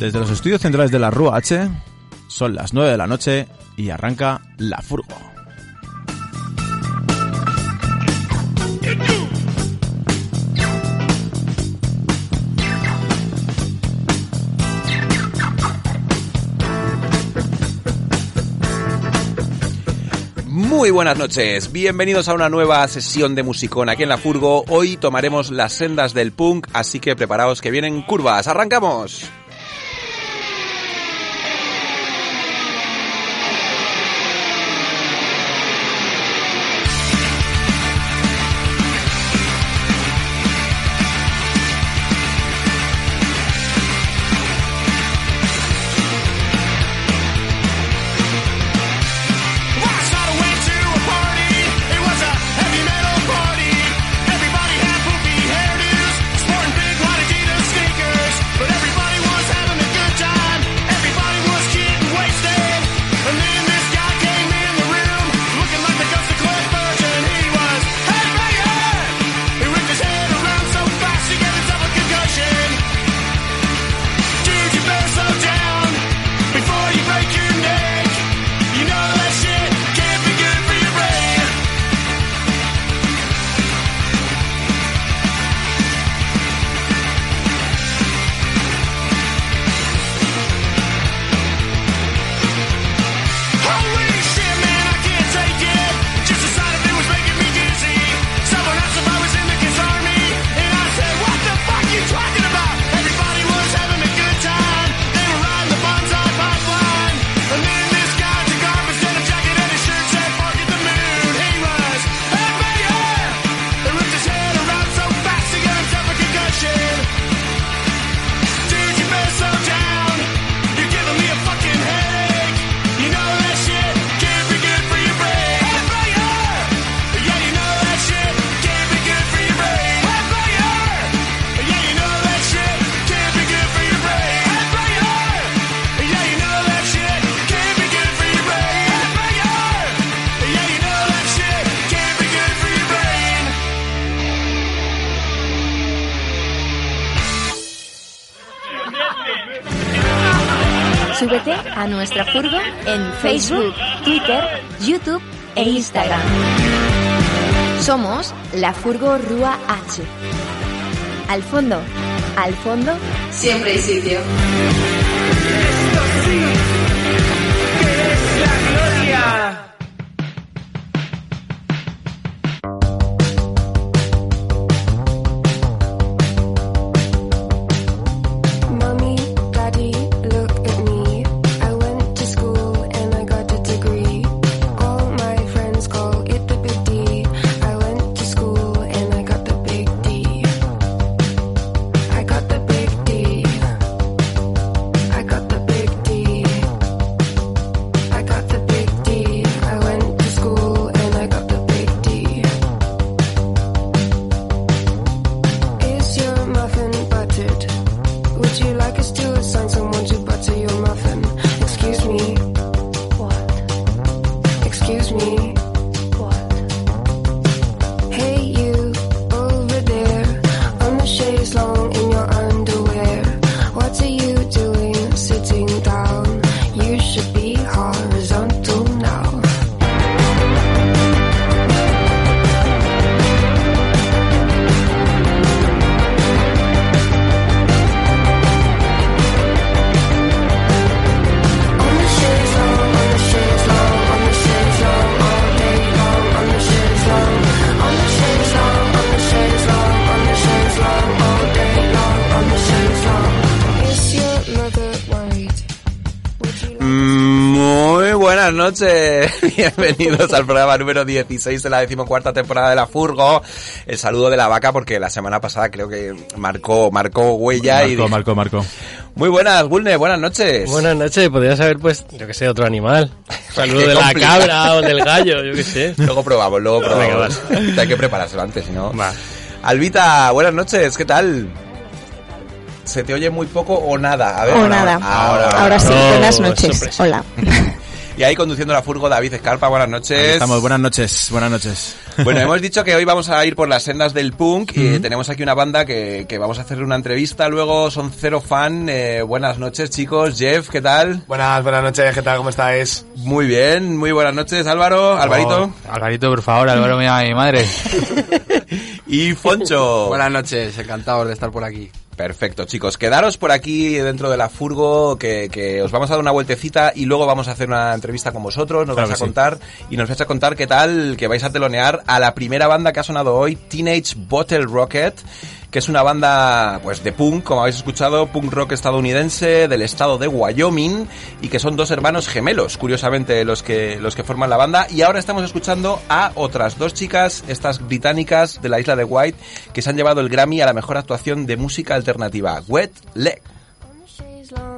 Desde los estudios centrales de la Rúa H, son las 9 de la noche y arranca la furgo. Muy buenas noches, bienvenidos a una nueva sesión de Musicón aquí en La Furgo. Hoy tomaremos las sendas del punk, así que preparaos que vienen curvas. ¡Arrancamos! a nuestra furgo en Facebook, Twitter, YouTube e Instagram. Somos la Furgo Rúa H. Al fondo, al fondo, siempre hay sitio. Buenas noches. Bienvenidos al programa número 16 de la decimocuarta temporada de La Furgo. El saludo de la vaca porque la semana pasada creo que marcó, marcó huella y... Marco, Marco, Marco. Muy buenas, Gulne, buenas noches. Buenas noches, podrías haber pues, yo que sé, otro animal. Saludo de la cabra o del gallo, yo que sé. Luego probamos, luego Venga, probamos. Hay que preparárselo antes, si no... Va. Albita, buenas noches, ¿qué tal? ¿Se te oye muy poco o nada? A ver, O ahora, nada. Ahora, ahora. Ahora sí, Oh, buenas noches. sorpresa. Hola. Y ahí conduciendo la furgo David Escarpa, buenas noches. Aquí Estamos, buenas noches, buenas noches. Bueno, hemos dicho que hoy vamos a ir por las sendas del punk y tenemos aquí una banda que, que vamos a hacer una entrevista. Luego son cero fan. Eh, buenas noches, chicos. Jeff, ¿qué tal? Buenas, buenas noches, ¿qué tal? ¿Cómo estáis? Muy bien, muy buenas noches, Álvaro, Alvarito Oh, Alvarito, por favor, Álvaro, mira a mi madre. y Foncho. Buenas noches, encantado de estar por aquí. Perfecto, chicos. Quedaros por aquí dentro de la furgo, que, que os vamos a dar una vueltecita y luego vamos a hacer una entrevista con vosotros. Nos Claro vais a sí. contar y nos vais a contar qué tal que vais a telonear a la primera banda que ha sonado hoy, Teenage Bottle Rocket, que es una banda pues de punk, como habéis escuchado, punk rock estadounidense del estado de Wyoming y que son dos hermanos gemelos, curiosamente los que los que forman la banda y ahora estamos escuchando a otras dos chicas, estas británicas de la isla de White, que se han llevado el Grammy a la mejor actuación de música alternativa, Wet Leg.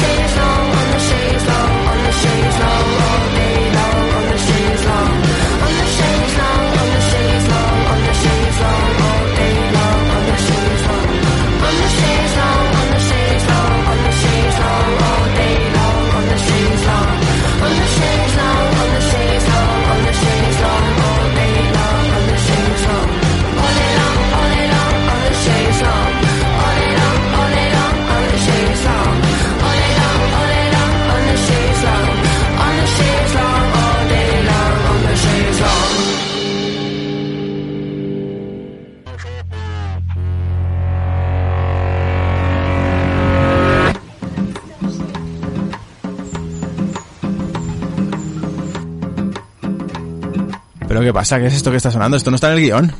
On the chaise long, on the chaise long, on oh. the chaise long, ¿Pero qué pasa? ¿Qué es esto que está sonando? Esto no está en el guion.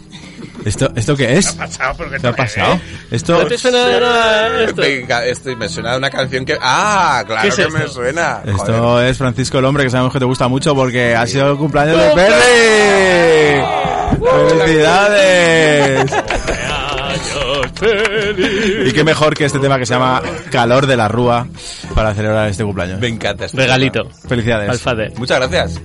¿Esto, ¿esto qué es? ¿Qué ha pasado? Esto... ¿No te suena nada esto? Venga, esto me suena de una canción que... ¡Ah! Claro ¿Qué es que esto? me suena. Joder. Esto es Francisco el Hombre, que sabemos que te gusta mucho porque ha sido el cumpleaños de Perry. ¡Felicidades! Y qué mejor que este tema que se llama Calor de la Rúa para celebrar este cumpleaños. Me encanta este Regalito. tema. Felicidades. Al Fader. Muchas gracias.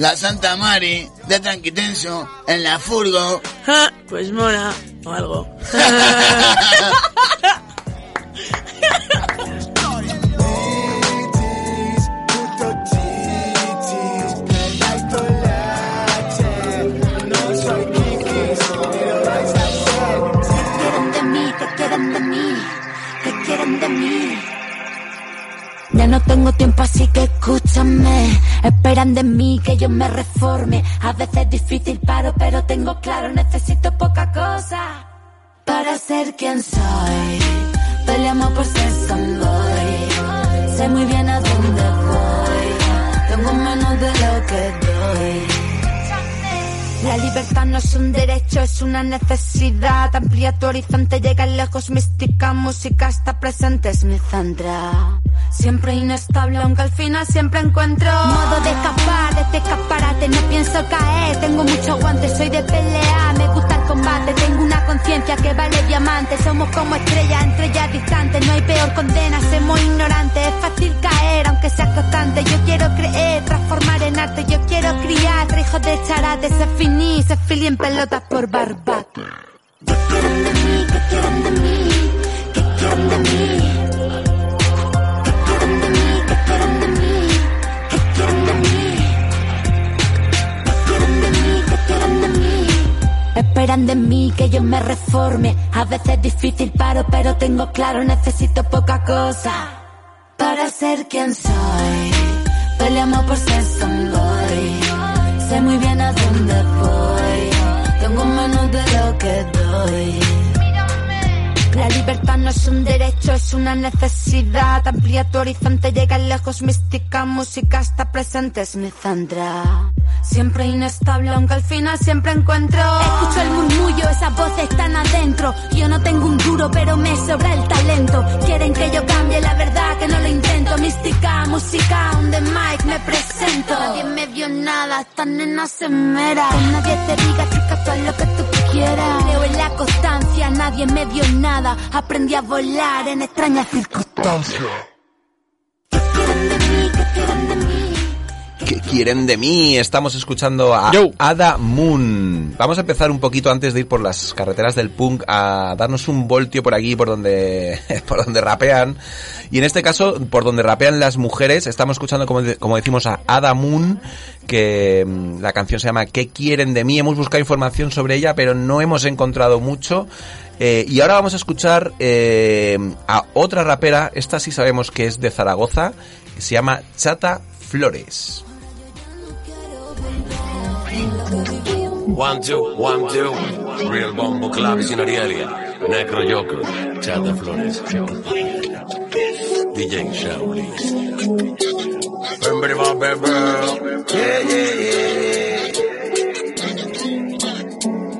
La Santa Mari de Tranquitenso en la furgo. Ja, Pues mola, o algo. Ya no tengo tiempo así que escúchame. Esperan de mí que yo me reforme. A veces es difícil paro pero tengo claro Necesito poca cosa Para ser quien soy. Peleamos por ser soy Sé muy bien a dónde voy. Tengo menos de lo que doy la libertad no es un derecho, es una necesidad. Amplía tu horizonte, llega lejos, mística, música está presente, es mi. Siempre inestable, aunque al final siempre encuentro modo de escapar de este escaparate. No pienso caer, tengo mucho aguante, soy de pelea, me gusta Tengo una conciencia que vale diamante. Somos como estrellas, entre ellas distantes. No hay peor condena, somos ignorantes. Es fácil caer, aunque sea constante. Yo quiero creer, transformar en arte. Yo quiero criar, tres hijos de charate. Se finí, se fili en pelotas por barbate. ¿Qué quieren de mí? ¿Qué quieren de mí? ¿Qué quieren de mí? Esperan de mí que yo me reforme. A veces es difícil paro, pero tengo claro, necesito poca cosa para ser quien soy. Peleamos por ser soy. Sé muy bien a dónde voy. Tengo menos de lo que doy. La libertad no es un derecho, es una necesidad. Amplía tu horizonte, llega lejos, mística, música está presente, es mi centra. Siempre inestable, aunque al final siempre encuentro. Escucho el murmullo, esas voces están adentro. Yo no tengo un duro, pero me sobra el talento. Quieren que yo cambie, la verdad que no lo intento. Mística, música, on the mic me presento. Nadie me vio nada, esta nena se mera. Que nadie te diga, chica, haz lo que tú quieras. Creo en la constancia, nadie me dio nada. Aprendí a volar en extrañas circunstancias. ¿Qué quieren de mí? Estamos escuchando a Ada Moon. Vamos a empezar un poquito antes de ir por las carreteras del punk a darnos un voltio por aquí, por donde, por donde rapean. Y en este caso, por donde rapean las mujeres, estamos escuchando, como, de- como decimos, a Ada Moon, que mm, la canción se llama ¿Qué quieren de mí? Hemos buscado información sobre ella, pero no hemos encontrado mucho. Eh, y ahora vamos a escuchar eh, a otra rapera, esta sí sabemos que es de Zaragoza, que se llama Chata Flores. One, two, one, two. Real Bombo Club sin Arielia. Necro Joker. Chata Flores. DJ Shaolin. Bemberi ba bembe. Yeah, yeah, yeah.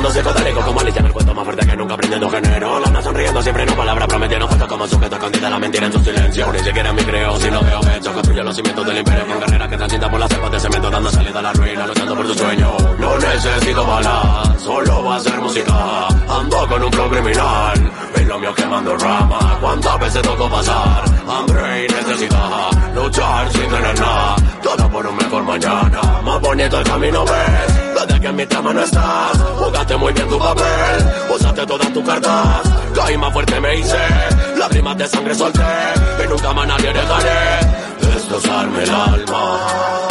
En mi mundo psicodélico como Alicia en el cuento más fuerte que nunca aprendiendo género. Lana sonriendo siempre no palabra prometiendo Justo como sujeto escondida la mentira en su silencio. Ni siquiera mi creo si no veo hechos Construyo los cimientos del imperio. Con carreras que transitan por las selvas de cemento Dando salida a la ruina luchando por tu sueño. No necesito balas, solo va a ser música. Ando con un flow criminal Es lo mío quemando rama. Cuántas veces tocó pasar Hambre y necesidad luchar sin tener nada. Todo por un mejor mañana. Más bonito el camino ves. Desde que en mi cama no estás. Jugaste muy bien tu papel. Usaste todas tus cartas. Caí más fuerte me hice. Lágrimas de sangre solté. Y nunca más nadie dejaré. Destrozarme el alma.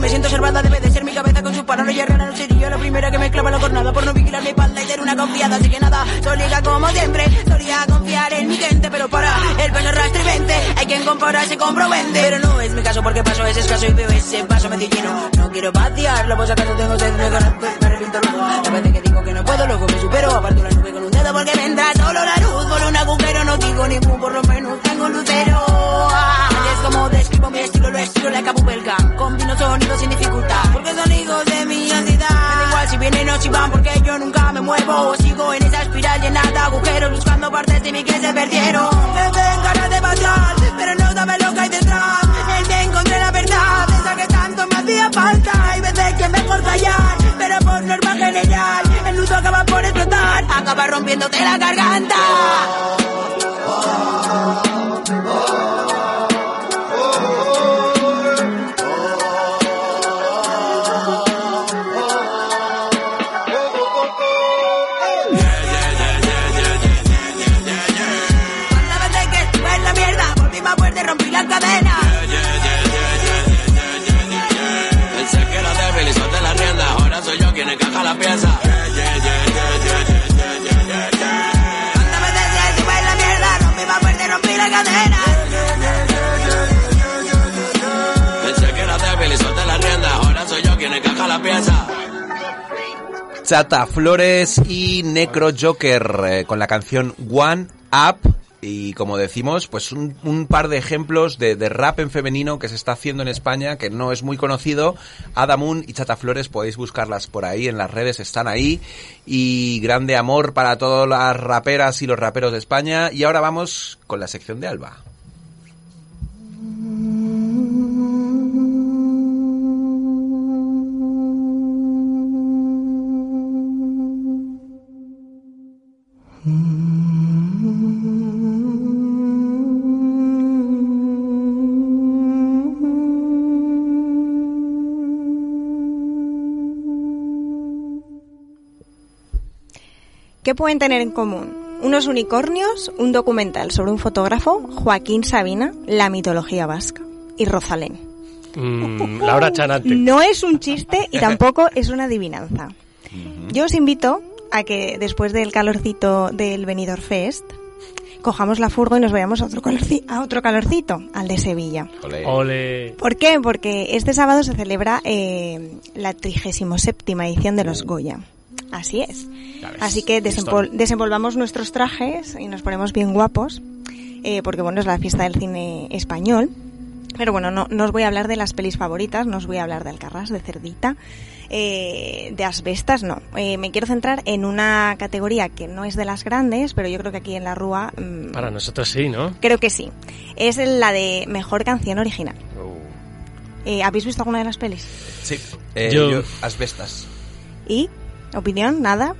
Me siento observada, debe de ser mi cabeza con su paranoia rara. No sería la primera que me clava la jornada por no vigilar mi espalda y ser una confiada. Así que nada, solía como siempre, solía confiar en mi gente, pero para el peso rastrivente hay quien compararse con Provente. Pero no es mi caso porque paso ese escaso y veo ese paso medio lleno. No quiero vaciarlo, pues acaso tengo sed carácter, me reviento. La vez que digo que no puedo, luego me supero, aparto la nube con un dedo porque me entra solo la luz por un agujero. No digo ningún, por lo menos tengo lucero. Como describo mi estilo, lo estilo la capubelga. Combino sonidos sin dificultad, porque son hijos de mi ansiedad. Me da igual si vienen o si van, porque yo nunca me muevo. Sigo en esa espiral llena de agujeros, buscando partes de mí que se perdieron. Me ven ganas de batallar, pero no sabe lo que hay detrás. En mí encontré la verdad, esa que tanto me hacía falta. Hay veces que es mejor callar, pero por norma general, el nudo acaba por explotar, acaba rompiéndote la garganta. Chata Flores y Necro Joker eh, con la canción One Up. Y como decimos, pues un, par de ejemplos de, de rap en femenino que se está haciendo en España, que no es muy conocido. Adamun y Chata Flores, podéis buscarlas por ahí, en las redes están ahí. Y grande amor para todas las raperas y los raperos de España. Y ahora vamos con la sección de Alba. ¿Qué pueden tener en común? Unos unicornios, un documental sobre un fotógrafo, Joaquín Sabina, la mitología vasca y Rosalén. Mm, Laura Chanante. No es un chiste y tampoco es una adivinanza. Yo os invito a que después del calorcito del Benidorm Fest cojamos la furgo y nos vayamos a otro, calorci- a otro calorcito, al de Sevilla. Ole. ¿Por qué? Porque este sábado se celebra eh, la 37 edición de los Goya. Así es. Así que desempol- desenvolvamos nuestros trajes y nos ponemos bien guapos, eh, porque bueno, es la fiesta del cine español. Pero bueno, no, no os voy a hablar de las pelis favoritas, no os voy a hablar de Alcarrás, de Cerdita, eh, de Asbestas, no. Eh, me quiero centrar en una categoría que no es de las grandes, pero yo creo que aquí en la Rúa mm, Para nosotros sí, ¿no? creo que sí. Es la de Mejor Canción Original. Oh. Eh, ¿Habéis visto alguna de las pelis? Sí, eh, Yo- yo, Asbestas. ¿Y? ¿Opinión? ¿Nada?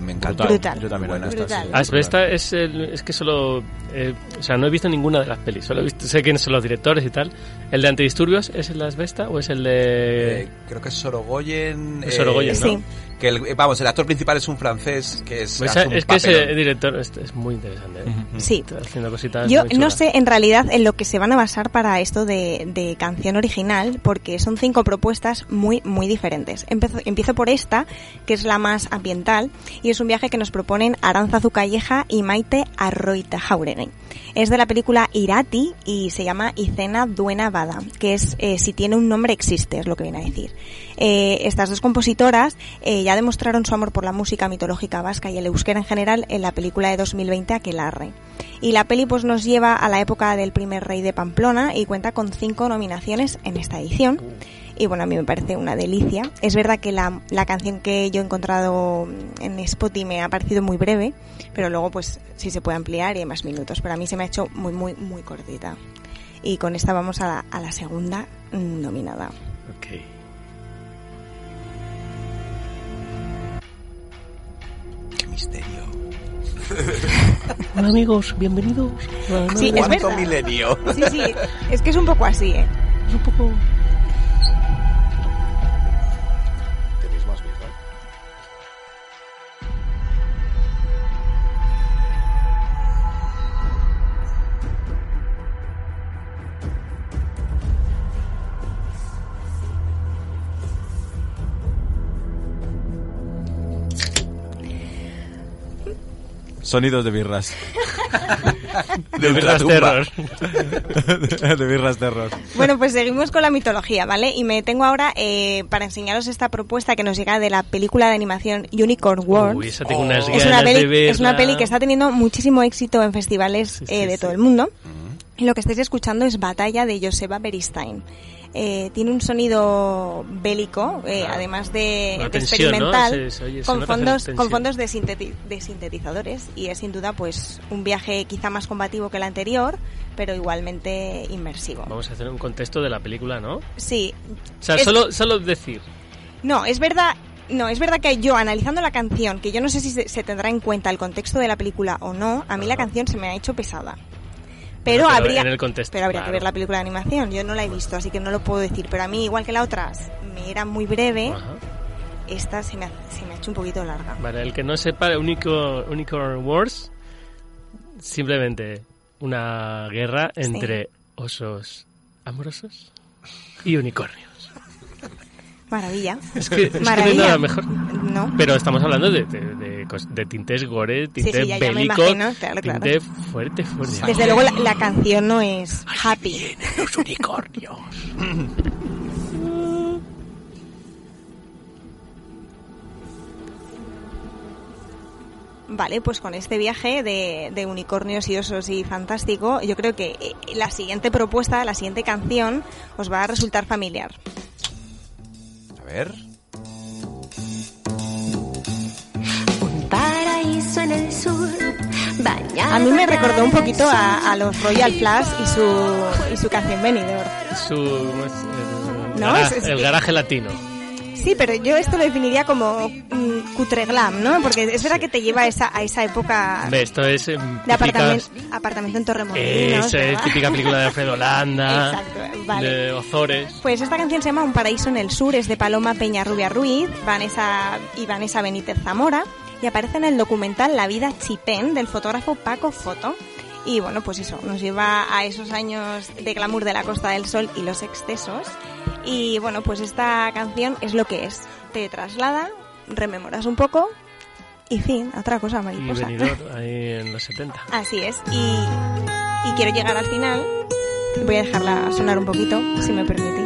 Me encanta. Brutal. Yo también. Buena. Brutal. Asbesta es, el- es que solo... eh, o sea, no he visto ninguna de las pelis. Solo he visto, sé quiénes son los directores y tal. ¿El de Antidisturbios es el de Asbesta o es el de...? Eh, creo que es Sorogoyen. Es Sorogoyen, eh, ¿no? Sí. Que el- eh, vamos, el actor principal es un francés que es. Pues es que ese director es, es muy interesante. ¿eh? Sí. Está haciendo cositas Yo no sé en realidad en lo que se van a basar para esto de, de canción original, porque son cinco propuestas muy, muy diferentes. Empezo- empiezo por esta, que es la más ambiental, y es un viaje que nos proponen Aranza Calleja y Maite Arroita Jauregui. es de la película Irati y se llama Icena Duena Bada, que es eh, si tiene un nombre existe, es lo que viene a decir. Eh, estas dos compositoras eh, ya demostraron su amor por la música mitológica vasca y el euskera en general en la película de 2020 Aquelarre. Y la peli pues nos lleva a la época del primer rey de Pamplona y cuenta con cinco nominaciones en esta edición. Y bueno, a mí me parece una delicia. Es verdad que la, la canción que yo he encontrado en Spotify me ha parecido muy breve, pero luego pues sí se puede ampliar y hay más minutos. Pero a mí se me ha hecho muy, muy, muy cortita. Y con esta vamos a la, a la segunda nominada. Ok. Qué misterio. Hola amigos, bienvenidos. a Sí, es milenio. Sí, sí, es que es un poco así, ¿eh? Es un poco... Sonidos de birras. De birras terror. de birras terror. Bueno, pues seguimos con la mitología, ¿vale? Y me tengo ahora eh, para enseñaros esta propuesta que nos llega de la película de animación Unicorn World. Uy, esa tengo unas es, una ganas peli, de verla. es una peli que está teniendo muchísimo éxito en festivales eh, de todo el mundo. Y lo que estáis escuchando es Batalla de Joseba Beristain. Eh, tiene un sonido bélico, eh, Ah. además de, experimental, se oye- con fondos, con fondos de, sinteti- de sintetizadores y es sin duda pues un viaje quizá más combativo que el anterior, pero igualmente inmersivo. Vamos a hacer un contexto de la película, ¿no? Sí. O sea, Es- solo, solo decir. No, es verdad. No, es verdad que yo, analizando la canción, que yo no sé si se, se tendrá en cuenta el contexto de la película o no, a mí la canción se me ha hecho pesada. Pero, habría, en el contexto, pero habría que ver la película de animación. Yo no la he visto, así que no lo puedo decir. Pero a mí, igual que la otra, me era muy breve. Ajá. Esta se me, ha, se me ha hecho un poquito larga. Para el que no sepa, Unicorn, Unicorn Wars, simplemente una guerra Sí. entre osos amorosos y unicornios. Maravilla. Es que, es que no hay Maravilla. nada mejor. No. Pero estamos hablando de, de, de tintes gore, tintes sí, bélicos, imagino, claro, claro. tinte fuerte, fuerte. Desde luego la, la canción no es happy. los unicornios. Vale, pues con este viaje de, de unicornios y osos y fantástico, yo creo que eh, la siguiente propuesta, la siguiente canción, os va a resultar familiar. A ver. Paraíso en el sur, bañada A mí me recordó un poquito a, a los Royal Flash y su, y su canción Venidor. Su, No, es- el garaje latino. Sí, pero yo esto lo definiría como mm, cutre glam, ¿no? Porque es verdad que te lleva a esa, a esa época Hombre, esto es em, de típica- apartamento, apartamento en Torremolinos. Eso es típica película de Alfredo Landa, Exacto, vale. de Ozores. Pues esta canción se llama Un paraíso en el sur, es de Paloma Peña Rubia Ruiz Vanessa y Vanessa Benítez Zamora y aparece en el documental La vida chipén del fotógrafo Paco Foto. Y bueno, pues eso, nos lleva a esos años de glamour de la Costa del Sol y los excesos. Y bueno, pues esta canción es lo que es. Te traslada, rememoras un poco y fin, otra cosa Y mariposa. venidor ahí en los 70. Así es. Y, y quiero llegar al final. Voy a dejarla sonar un poquito, si me permitís.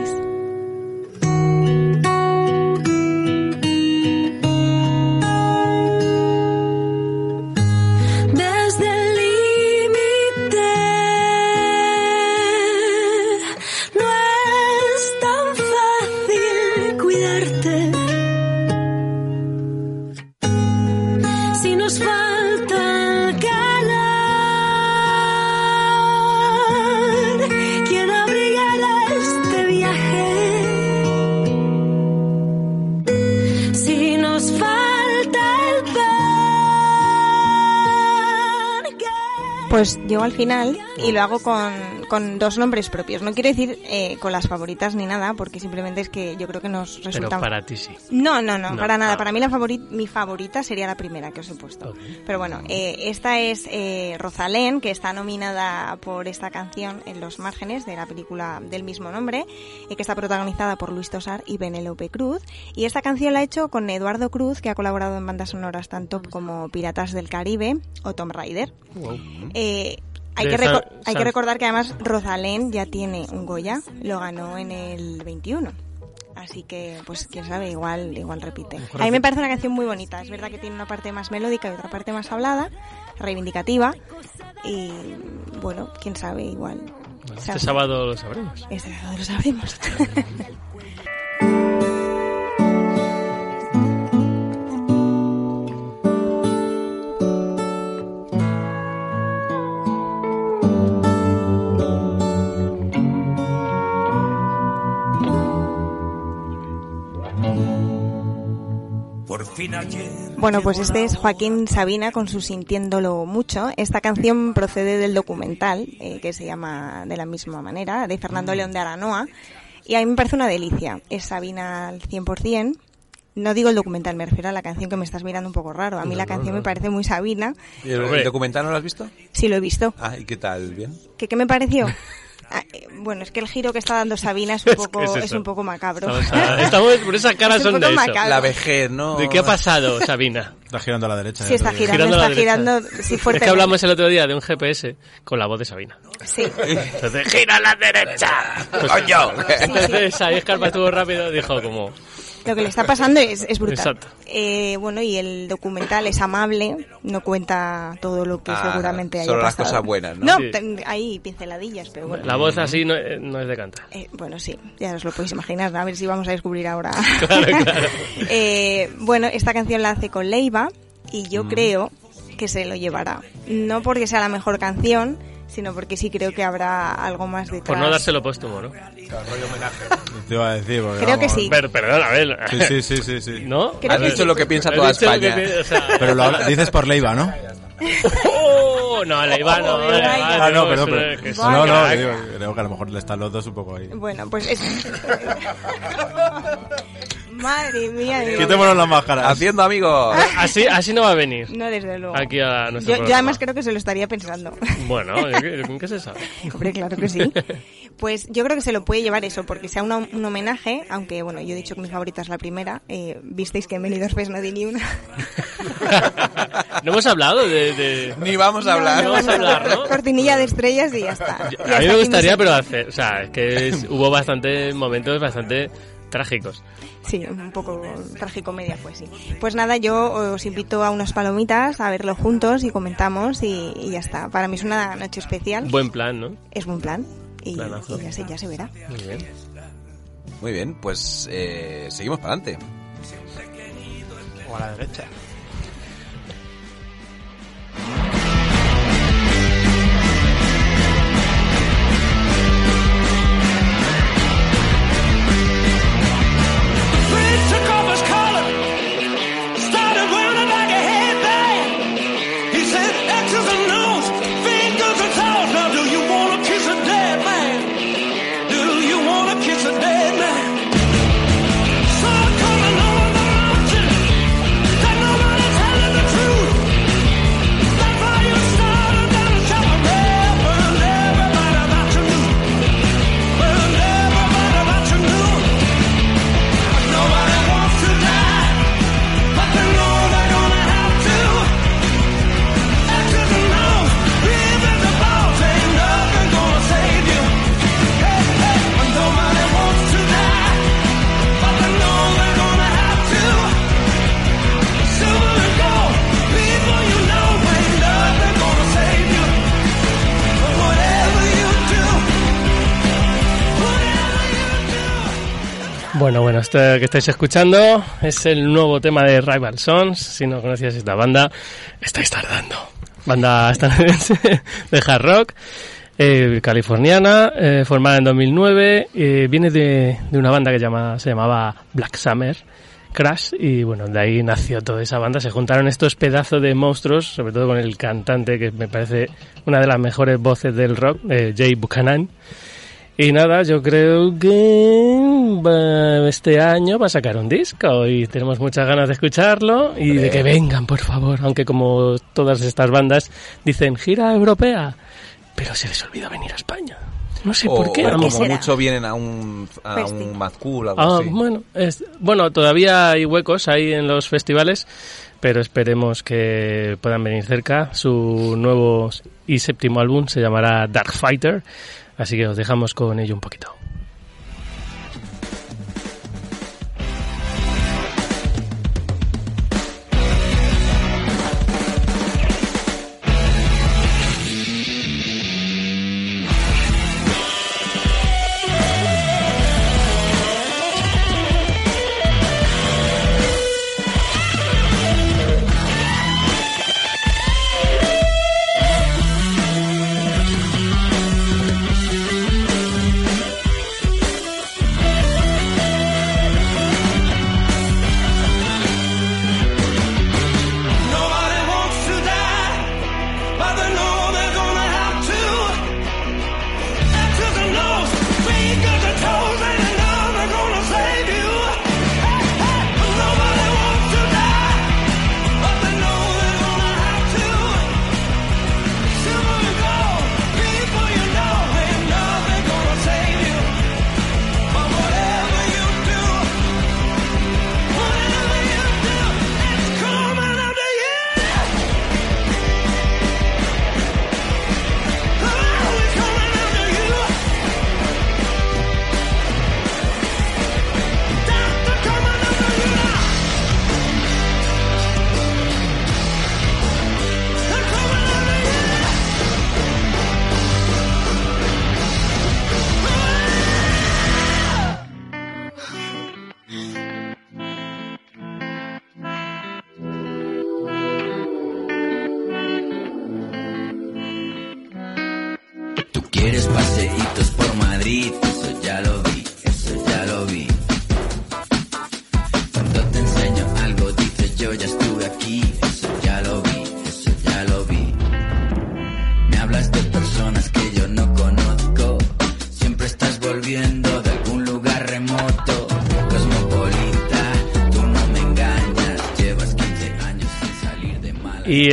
Llego al final y lo hago con, con dos nombres propios. No quiero decir eh, con las favoritas ni nada, porque simplemente es que yo creo que nos Pero resulta... para ti sí. No, no, no, No, para nada. ah. Para mí la favori- mi favorita sería la primera que os he puesto. Pero bueno, eh, esta es eh, Rosalén, que está nominada por esta canción en los márgenes de la película del mismo nombre, y que está protagonizada por Luis Tosar y Benélope Cruz. Y esta canción la ha hecho con Eduardo Cruz, que ha colaborado en bandas sonoras tanto como Piratas del Caribe o Tomb Raider. Eh, Hay, que, reco- Sa- hay que recordar que además Rosalén ya tiene un Goya, lo ganó en el 21. Así que, pues quién sabe, igual, igual repite. A mí me parece una canción muy bonita. Es verdad que tiene una parte más melódica y otra parte más hablada, reivindicativa. Y bueno, quién sabe, igual. Este sábado lo sabremos. Este sábado lo sabremos. Por fin ayer. Bueno, pues este es Joaquín Sabina con su Sintiéndolo Mucho. Esta canción procede del documental, eh, que se llama de la misma manera, de Fernando León de Aranoa. Y a mí me parece una delicia. Es Sabina al 100%. No digo el documental, me refiero a la canción que me estás mirando un poco raro. A mí No, la no, canción no. me parece muy Sabina. ¿Y el, el documental no lo has visto? Sí, lo he visto. Ah, ¿y qué tal? ¿Bien? ¿Qué, qué me pareció? Ah, eh, bueno, es que el giro que está dando Sabina es un poco, ¿Qué es es un poco macabro. Estamos, estamos por esas caras Es un son de poco eso. macabro. La vejez, ¿no? ¿De qué ha pasado, Sabina? Está girando a la derecha. Sí, está girando, a la está girando. Sí, Es que hablamos el otro día de un GPS con la voz de Sabina. Sí. Entonces, gira a la derecha. Pues, ¡Coño! Entonces ahí Escarpa estuvo rápido dijo como... Lo que le está pasando es, es brutal. Exacto. Eh, bueno, y el documental es amable, no cuenta todo lo que Ah, seguramente haya solo las pasado. cosas buenas, ¿no? No, Sí. hay pinceladillas, pero bueno. La voz así no, eh, no es de cantar. Eh, bueno, sí, ya os lo podéis imaginar, a ver si vamos a descubrir ahora. Claro, claro. Eh, bueno, esta canción la hace con Leiva y yo Mm. creo que se lo llevará. No porque sea la mejor canción, sino porque sí creo que habrá algo más detrás. Por no dárselo póstumo, ¿no? Te iba a decir. porque, Creo que vamos, sí. Pero, perdón, a ver. Sí, sí, sí, sí, sí. ¿No? Creo Has que dicho sí. lo que piensa toda que España. pi- o sea, Pero lo dices por Leiva, ¿no? ¡Oh! No, Leiva no. Oh, Leiva, Ah, no, no, perdón, pero... que No, no, que digo, creo que a lo mejor están los dos un poco ahí. Bueno, pues es... Madre mía. de Quitémonos las máscaras. Haciendo amigos. Así, así no va a venir. No, desde luego. Aquí a nuestro Yo, yo programa. además creo que se lo estaría pensando. Bueno, ¿qué, qué se sabe? Hombre, claro que sí. Pues yo creo que se lo puede llevar eso, porque sea una- un homenaje, aunque bueno, yo he dicho que mi favorita es la primera, eh, visteis que en Benidorm no di ni una. No hemos hablado de... de- Ni vamos a hablar. No vamos a hablar, ¿no? Cortinilla de estrellas y ya está. Y A hasta mí me gustaría, pero hacer... O sea, es que es- hubo bastantes momentos bastante trágicos. Sí, un poco tragicomedia fue, sí. Pues nada, yo os invito a unas palomitas, a verlo juntos y comentamos y, y ya está. Para mí es una noche especial. Buen plan, ¿no? Es buen plan. Y ya, se, ya se verá. Muy bien. Muy bien, pues eh, seguimos para adelante. O a la derecha. Que estáis escuchando es el nuevo tema de Rival Sons. Si no conocías esta banda, estáis tardando. Banda estadounidense de hard rock, eh, californiana, eh, formada en 2009. eh, viene de, una banda que se llamaba Black Summer. Crash y bueno, de ahí nació toda esa banda, se juntaron estos pedazos de monstruos, sobre todo con el cantante que me parece una de las mejores voces del rock, eh, Jay Buchanan. Y nada, yo creo que va- este año va a sacar un disco y tenemos muchas ganas de escucharlo y de que vengan, por favor. Aunque como todas estas bandas dicen gira europea, pero se les olvida venir a España. No sé o, por qué. o como mucho vienen a un, a Festi. un Mad Cool, algo Ah, así. bueno, es- bueno, todavía hay huecos ahí en los festivales, pero esperemos que puedan venir cerca. Su nuevo y séptimo álbum se llamará Dark Fighter, así que os dejamos con ello un poquito.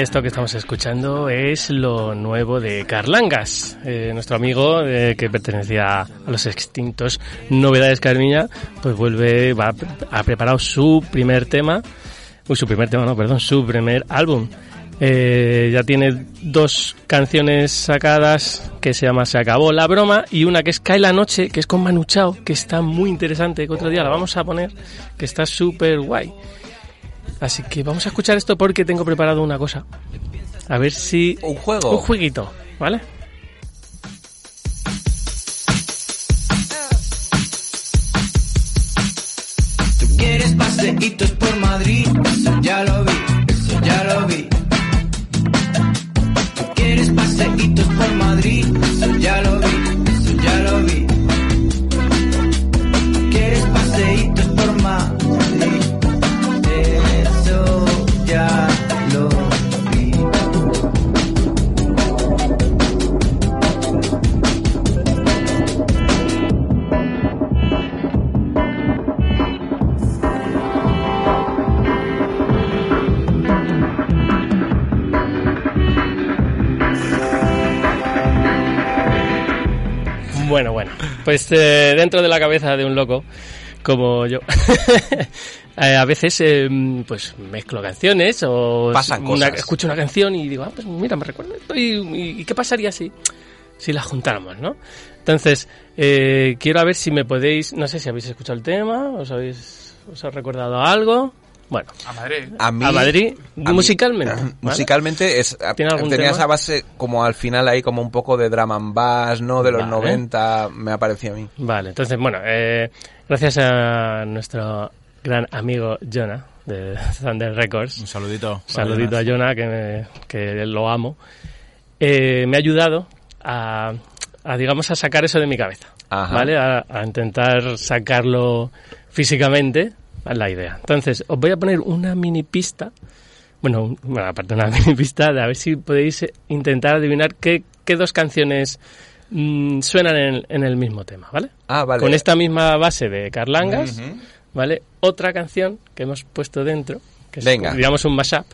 Esto que estamos escuchando es lo nuevo de Carlangas, eh, nuestro amigo eh, que pertenecía a los extintos Novedades Carmiña, pues vuelve, va, ha preparado su primer tema, uy, su primer tema, no, perdón, su primer álbum. Eh, ya tiene dos canciones sacadas que se llama Se acabó la broma y una que es Cae la noche, que es con Manu Chao, que está muy interesante, que otro día la vamos a poner, que está súper guay. Así que vamos a escuchar esto porque tengo preparado una cosa. A ver si... ¿Un juego? Un jueguito, ¿vale? Tú quieres paseitos por Madrid, eso ya lo vi, eso ya lo vi. Pues eh, dentro de la cabeza de un loco, como yo, eh, a veces eh, pues mezclo canciones o Pasan una- cosas. escucho una canción y digo, ah, pues mira, me recuerda esto y, qué pasaría si, si la juntáramos, ¿no? Entonces, eh, quiero a ver si me podéis, no sé si habéis escuchado el tema, os habéis, os ha recordado algo. Bueno, A Madrid. A mí, a Madrid, a mí- musicalmente. ¿vale? Musicalmente es, ¿Tiene algún tenía tema? esa base como al final ahí como un poco de drum and bass, ¿no? De los Vale. 90, me ha parecido a mí. Vale, entonces, bueno, eh, gracias a nuestro gran amigo Jonah de Thunder Records. Un saludito. Saludito a Jonah, que, me- que lo amo. eh, me ha ayudado a, a, digamos, a sacar eso de mi cabeza. Ajá. ¿Vale? A, a intentar sacarlo físicamente, la idea. Entonces, os voy a poner una mini pista. Bueno, bueno, aparte de una mini pista, de a ver si podéis eh, intentar adivinar qué, qué dos canciones mm, suenan en, en el mismo tema, ¿vale? Ah, vale. Con esta misma base de Carlangas. ¿vale? Otra canción que hemos puesto dentro, que es Venga. digamos un mashup,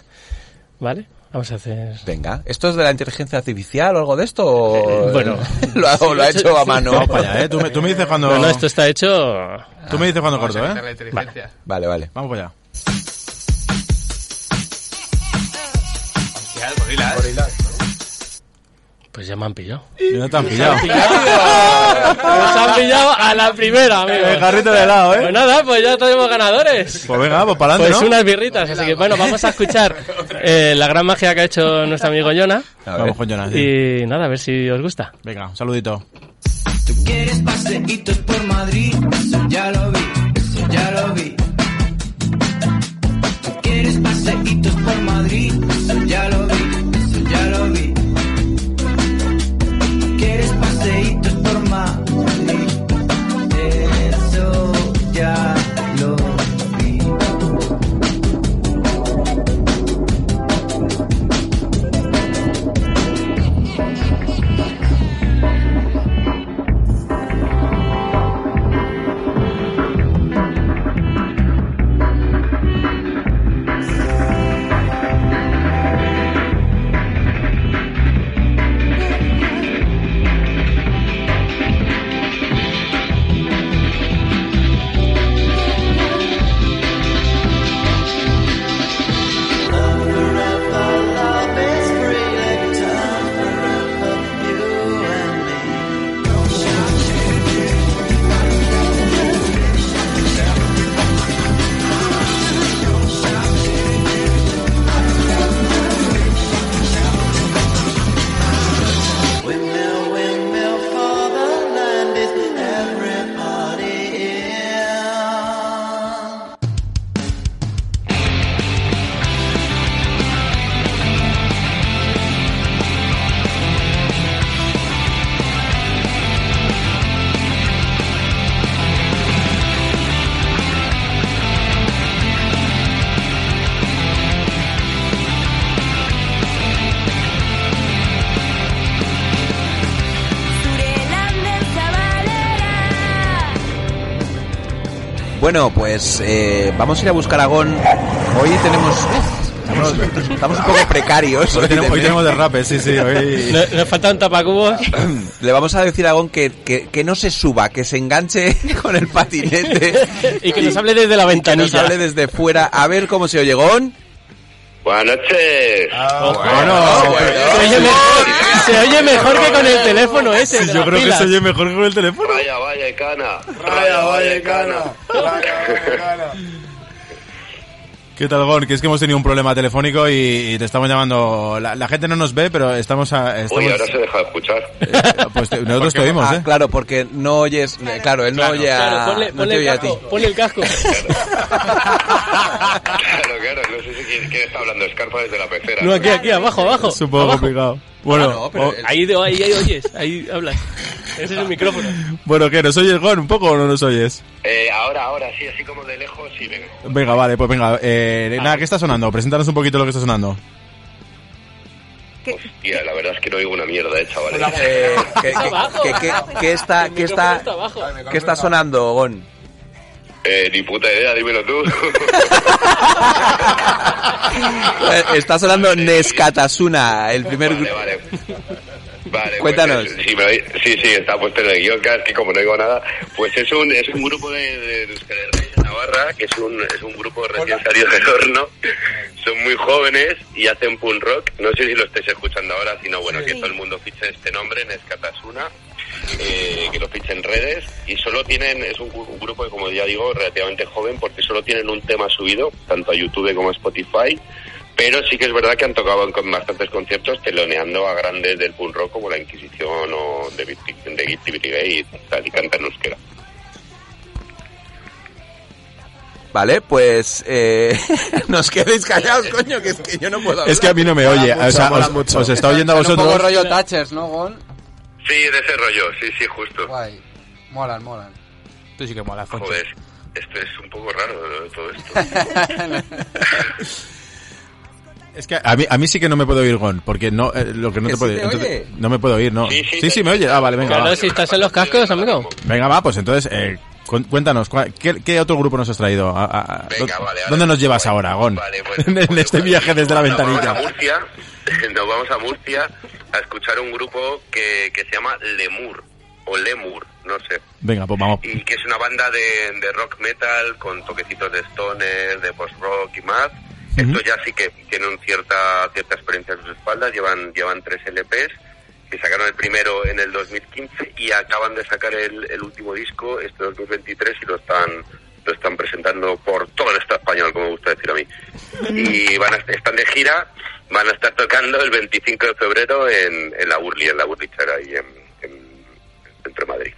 ¿vale? Vamos a hacer... Venga, ¿esto es de la inteligencia artificial o algo de esto? o- bueno. lo, ha, lo ha hecho a mano. Vamos para allá, ¿eh? Tú me, tú me dices cuando... No, no, esto está hecho... Tú me dices cuando corto, ¿eh? Vale, vale. Vamos para allá. Hostia, el gorila, ¿eh? Pues ya me han pillado. Y no te han pillado. Nos han pillado a la primera, amigo. El carrito de helado, ¿eh? Pues nada, pues ya tenemos ganadores. Pues venga, pues para Pues adelante, ¿no? unas birritas, así que bueno, vamos a escuchar eh, la gran magia que ha hecho nuestro amigo Jonah. Vamos con Jonas. sí. Y nada, a ver si os gusta. Venga, un saludito. Tú quieres paseitos por Madrid, eso ya lo vi, eso ya lo vi. Tú quieres paseitos por Madrid, Bueno, pues eh, vamos a ir a buscar a Gon. Hoy tenemos... Estamos, estamos un poco precarios. Hoy tenemos, hoy de- tenemos derrape, sí, sí. Hoy... No- Nos faltan tapacubos. Le vamos a decir a Gon que, que, que no se suba, que se enganche con el patinete. Y que nos hable desde la que nos ventanilla. hable desde fuera. A ver cómo se oye Gon. Buenas noches. Bueno, Se oye, mejor, se oye mejor que con el teléfono ese. de yo creo que se oye mejor que con el teléfono. Vaya, vaya, cana. Raya, vaya, cana. ¿Qué tal, Gon? Que es que hemos tenido un problema telefónico y, y te estamos llamando. La, la gente no nos ve, pero estamos. A, estamos Uy, ahora se deja de escuchar. pues te- nosotros te oímos, ah, ¿eh? Claro, porque no oyes... eh, Claro, él no oye a... Claro, ponle, no ponle te el oye a ti. casco. Ponle el casco. Claro, claro, no sé si quién, quién está hablando, Escarpa desde la pecera. No, aquí, aquí, abajo, abajo. Es un poco abajo. complicado. Bueno, Ah, no, pero o- el- Ahí, de- ahí, ahí oyes, ahí hablas. Ese es el micrófono. bueno, ¿qué? ¿Nos oyes, Gon, un poco o no nos oyes? Eh, ahora, ahora, sí, así como de lejos, sí, venga. Venga, vale, pues venga. Eh, nada, ¿qué está sonando? Preséntanos un poquito lo que está sonando. Hostia, la verdad es que no oigo una mierda, eh, chavales. Eh, ¿qué, Está qué- abajo. qué- qué- qué está, El qué micrófono está, está abajo. qué está sonando, Gon? Eh, ni puta idea, dímelo tú. Eh, Está sonando Neskatasuna, el primer grupo. vale. Vale, Cuéntanos. pues, sí, me sí, sí, está puesto en el guion, claro, es que como no digo nada, pues es un, es un grupo de, de, de de Navarra, que es un, es un grupo recién salido del horno, son muy jóvenes y hacen punk rock, no sé si lo estáis escuchando ahora, sino bueno, que todo el mundo fiche este nombre, Neskatasuna, eh, que lo fiche en redes, y solo tienen, es un, un grupo, como ya digo, relativamente joven, porque solo tienen un tema subido, tanto a YouTube como a Spotify, pero sí que es verdad que han tocado en con bastantes conciertos teloneando a grandes del punk rock como La Inquisición o de Guilty Brigade y tal, y cantan euskera. Vale, pues eh, nos quedéis callados, coño, que es que yo no puedo hablar. Es que a mí no me oye. o sea, mola os, está oyendo a Un poco vosotros. rollo Thatchers, ¿no, Gon? Sí, de ese rollo, sí, sí, justo. Guay. Molan, molan. Tú sí que mola, Foncho. Joder, esto es un poco raro todo esto. Es que a mí, a mí sí que no me puedo oír, Gon, porque no, eh, lo que no ¿Que te sí puedo te entonces, oye? No me puedo oír, no. Sí, sí, sí, te- me oye. Ah, vale, venga, Claro, va. si estás en los cascos, amigo. Venga, va, pues entonces, eh, Cu- Cuéntanos, ¿qué, qué otro grupo nos has traído? A- a- Venga, ¿dó- vale, ¿Dónde nos llevas ahora, Gon? Vale, pues, en este viaje desde la Nos vamos a ventanilla. Murcia, nos vamos a Murcia a escuchar un grupo que, que se llama Lemur, o Lemur, no sé. Venga, pues vamos. Y que es una banda de, de rock metal con toquecitos de stoner, de post-rock y más. Estos ya sí que tienen cierta, cierta experiencia en sus espaldas, llevan, llevan tres LPs, que sacaron el primero en el 2015 y acaban de sacar el, el último disco este 2023 y lo están lo están presentando por todo el estado español, como me gusta decir a mí. Y van a, están de gira, van a estar tocando el 25 de febrero en, en la Urli, en la Urlichera, ahí en, en el centro de Madrid.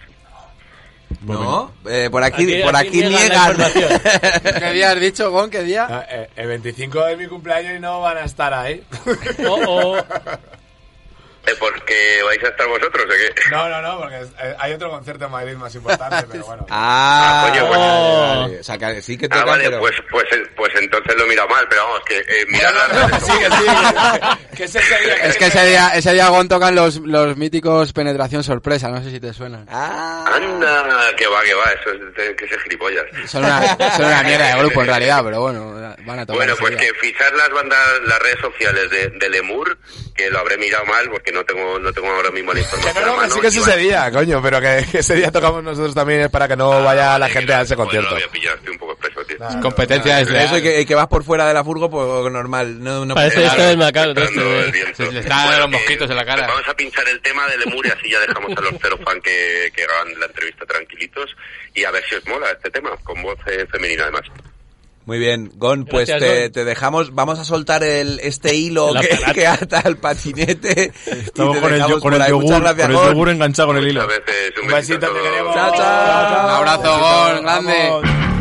¿No? Eh, por aquí, Aquí- por aquí aquí niegan. ¿Qué día has dicho, Gon? ¿Qué día? Ah, eh, el 25 de mi cumpleaños y no van a estar ahí. Oh, oh. Eh, porque vais a estar vosotros, ¿o qué? No, no, no, porque eh, hay otro concierto en Madrid más importante, pero bueno. Ah, Ah, coño, pues- vale, vale. O sea, que sí que Ah, tocan, vale, pero... pues, pues, pues entonces lo mira mal, pero vamos, que eh, mira Sí, que sí, que, que es ese día Es que ese día, ese día Gon tocan los, los míticos Penetración Sorpresa, no sé si te suenan. Ah, Anda, que va, que va, eso es de- que se gilipollas. Son una, son una mierda de grupo en realidad, pero bueno, van a tocar Bueno, pues día. que fichar las bandas, las redes sociales de, de Lemur, que lo habré mirado mal porque no tengo, no tengo ahora mismo la información. Que no, no, que sí que ese día, coño, pero que, que ese día tocamos nosotros también es para que no vaya la gente a ese Pues concierto. lo voy a pillar, estoy un poco espeso, tío. Competencia es Eso y que, y que vas por fuera de la furgo, pues normal. No, no Parece esto del macabro. Le están los mosquitos en la cara. pues Vamos a pinchar el tema de Lemur y así ya dejamos a los cero fan que, que hagan la entrevista tranquilitos y a ver si os mola este tema, con voz eh, femenina además. Muy bien, Gon, pues Gracias, te, Gon. te dejamos, vamos a soltar el, este hilo que, ata al patinete. y Estamos te con el, yo- con por el ahí. yogur, Muchas gracias, con el Gon. yogur enganchado con el hilo. A veces un besito, te queremos. Chao, chao. Un abrazo, Gon, grande. Vamos.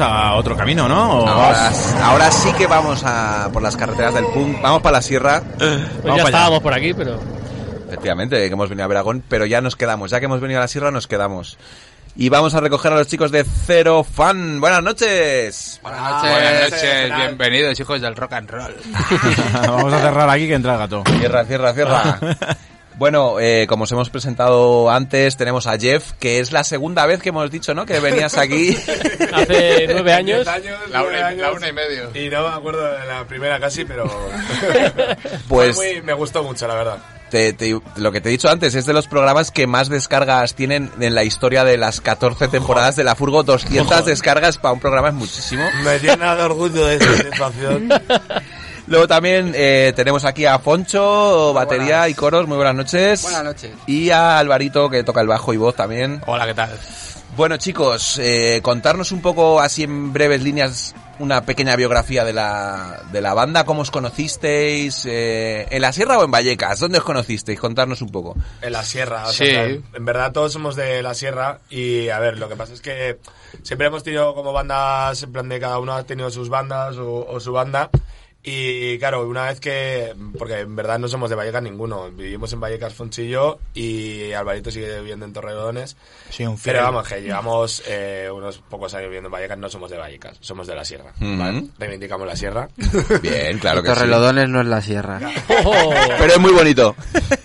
Vamos a otro camino, ¿no? Ahora, vamos- ahora sí que vamos a por las carreteras del punk. Vamos para la sierra. Pues ya estábamos por aquí, pero... Efectivamente, que hemos venido a Veragón, pero ya nos quedamos. Ya que hemos venido a la sierra, nos quedamos. Y vamos a recoger a los chicos de Cero Fan. Buenas noches. Buenas noches. Buenas noches, bienvenidos hijos del rock and roll. vamos a cerrar aquí que entra el gato. Cierra, cierra, cierra. Bueno, eh, como os hemos presentado antes, tenemos a Jeff, que es la segunda vez que hemos dicho, ¿no? Que venías aquí. Hace nueve años. La una, y- la una y medio. Y no me acuerdo de la primera casi, pero. Pues- muy- me gustó mucho, la verdad. Te- te- lo que te he dicho antes es de los programas que más descargas tienen en la historia de las 14 temporadas de la Furgo. 200 descargas para un programa es muchísimo. Me llena de orgullo de esa situación. Luego también eh, tenemos aquí a Foncho, batería y coros. Muy buenas noches. Buenas noches. Y a Alvarito, que toca el bajo y voz también. Hola, ¿qué tal? Bueno, chicos, eh, contarnos un poco, así en breves líneas, una pequeña biografía de la, de la banda. ¿Cómo os conocisteis? Eh, ¿En la Sierra o en Vallecas? ¿Dónde os conocisteis? Contarnos un poco. En la sierra, o Sí. sea, en en verdad todos somos de la sierra y a ver, lo que pasa es que siempre hemos tenido como bandas, en plan de cada uno ha tenido sus bandas o, o su banda y claro, una vez que, porque en verdad no somos de Vallecas ninguno, vivimos en Vallecas Fonchi y yo y Alvarito sigue viviendo en Torrelodones, Sí, un pero fiel. vamos, que llevamos eh, unos pocos años viviendo en Vallecas, no somos de Vallecas, somos de la sierra, Ujú. ¿vale? Reivindicamos la sierra. Bien, claro que sí. Torrelodones no es la sierra. Pero es muy bonito.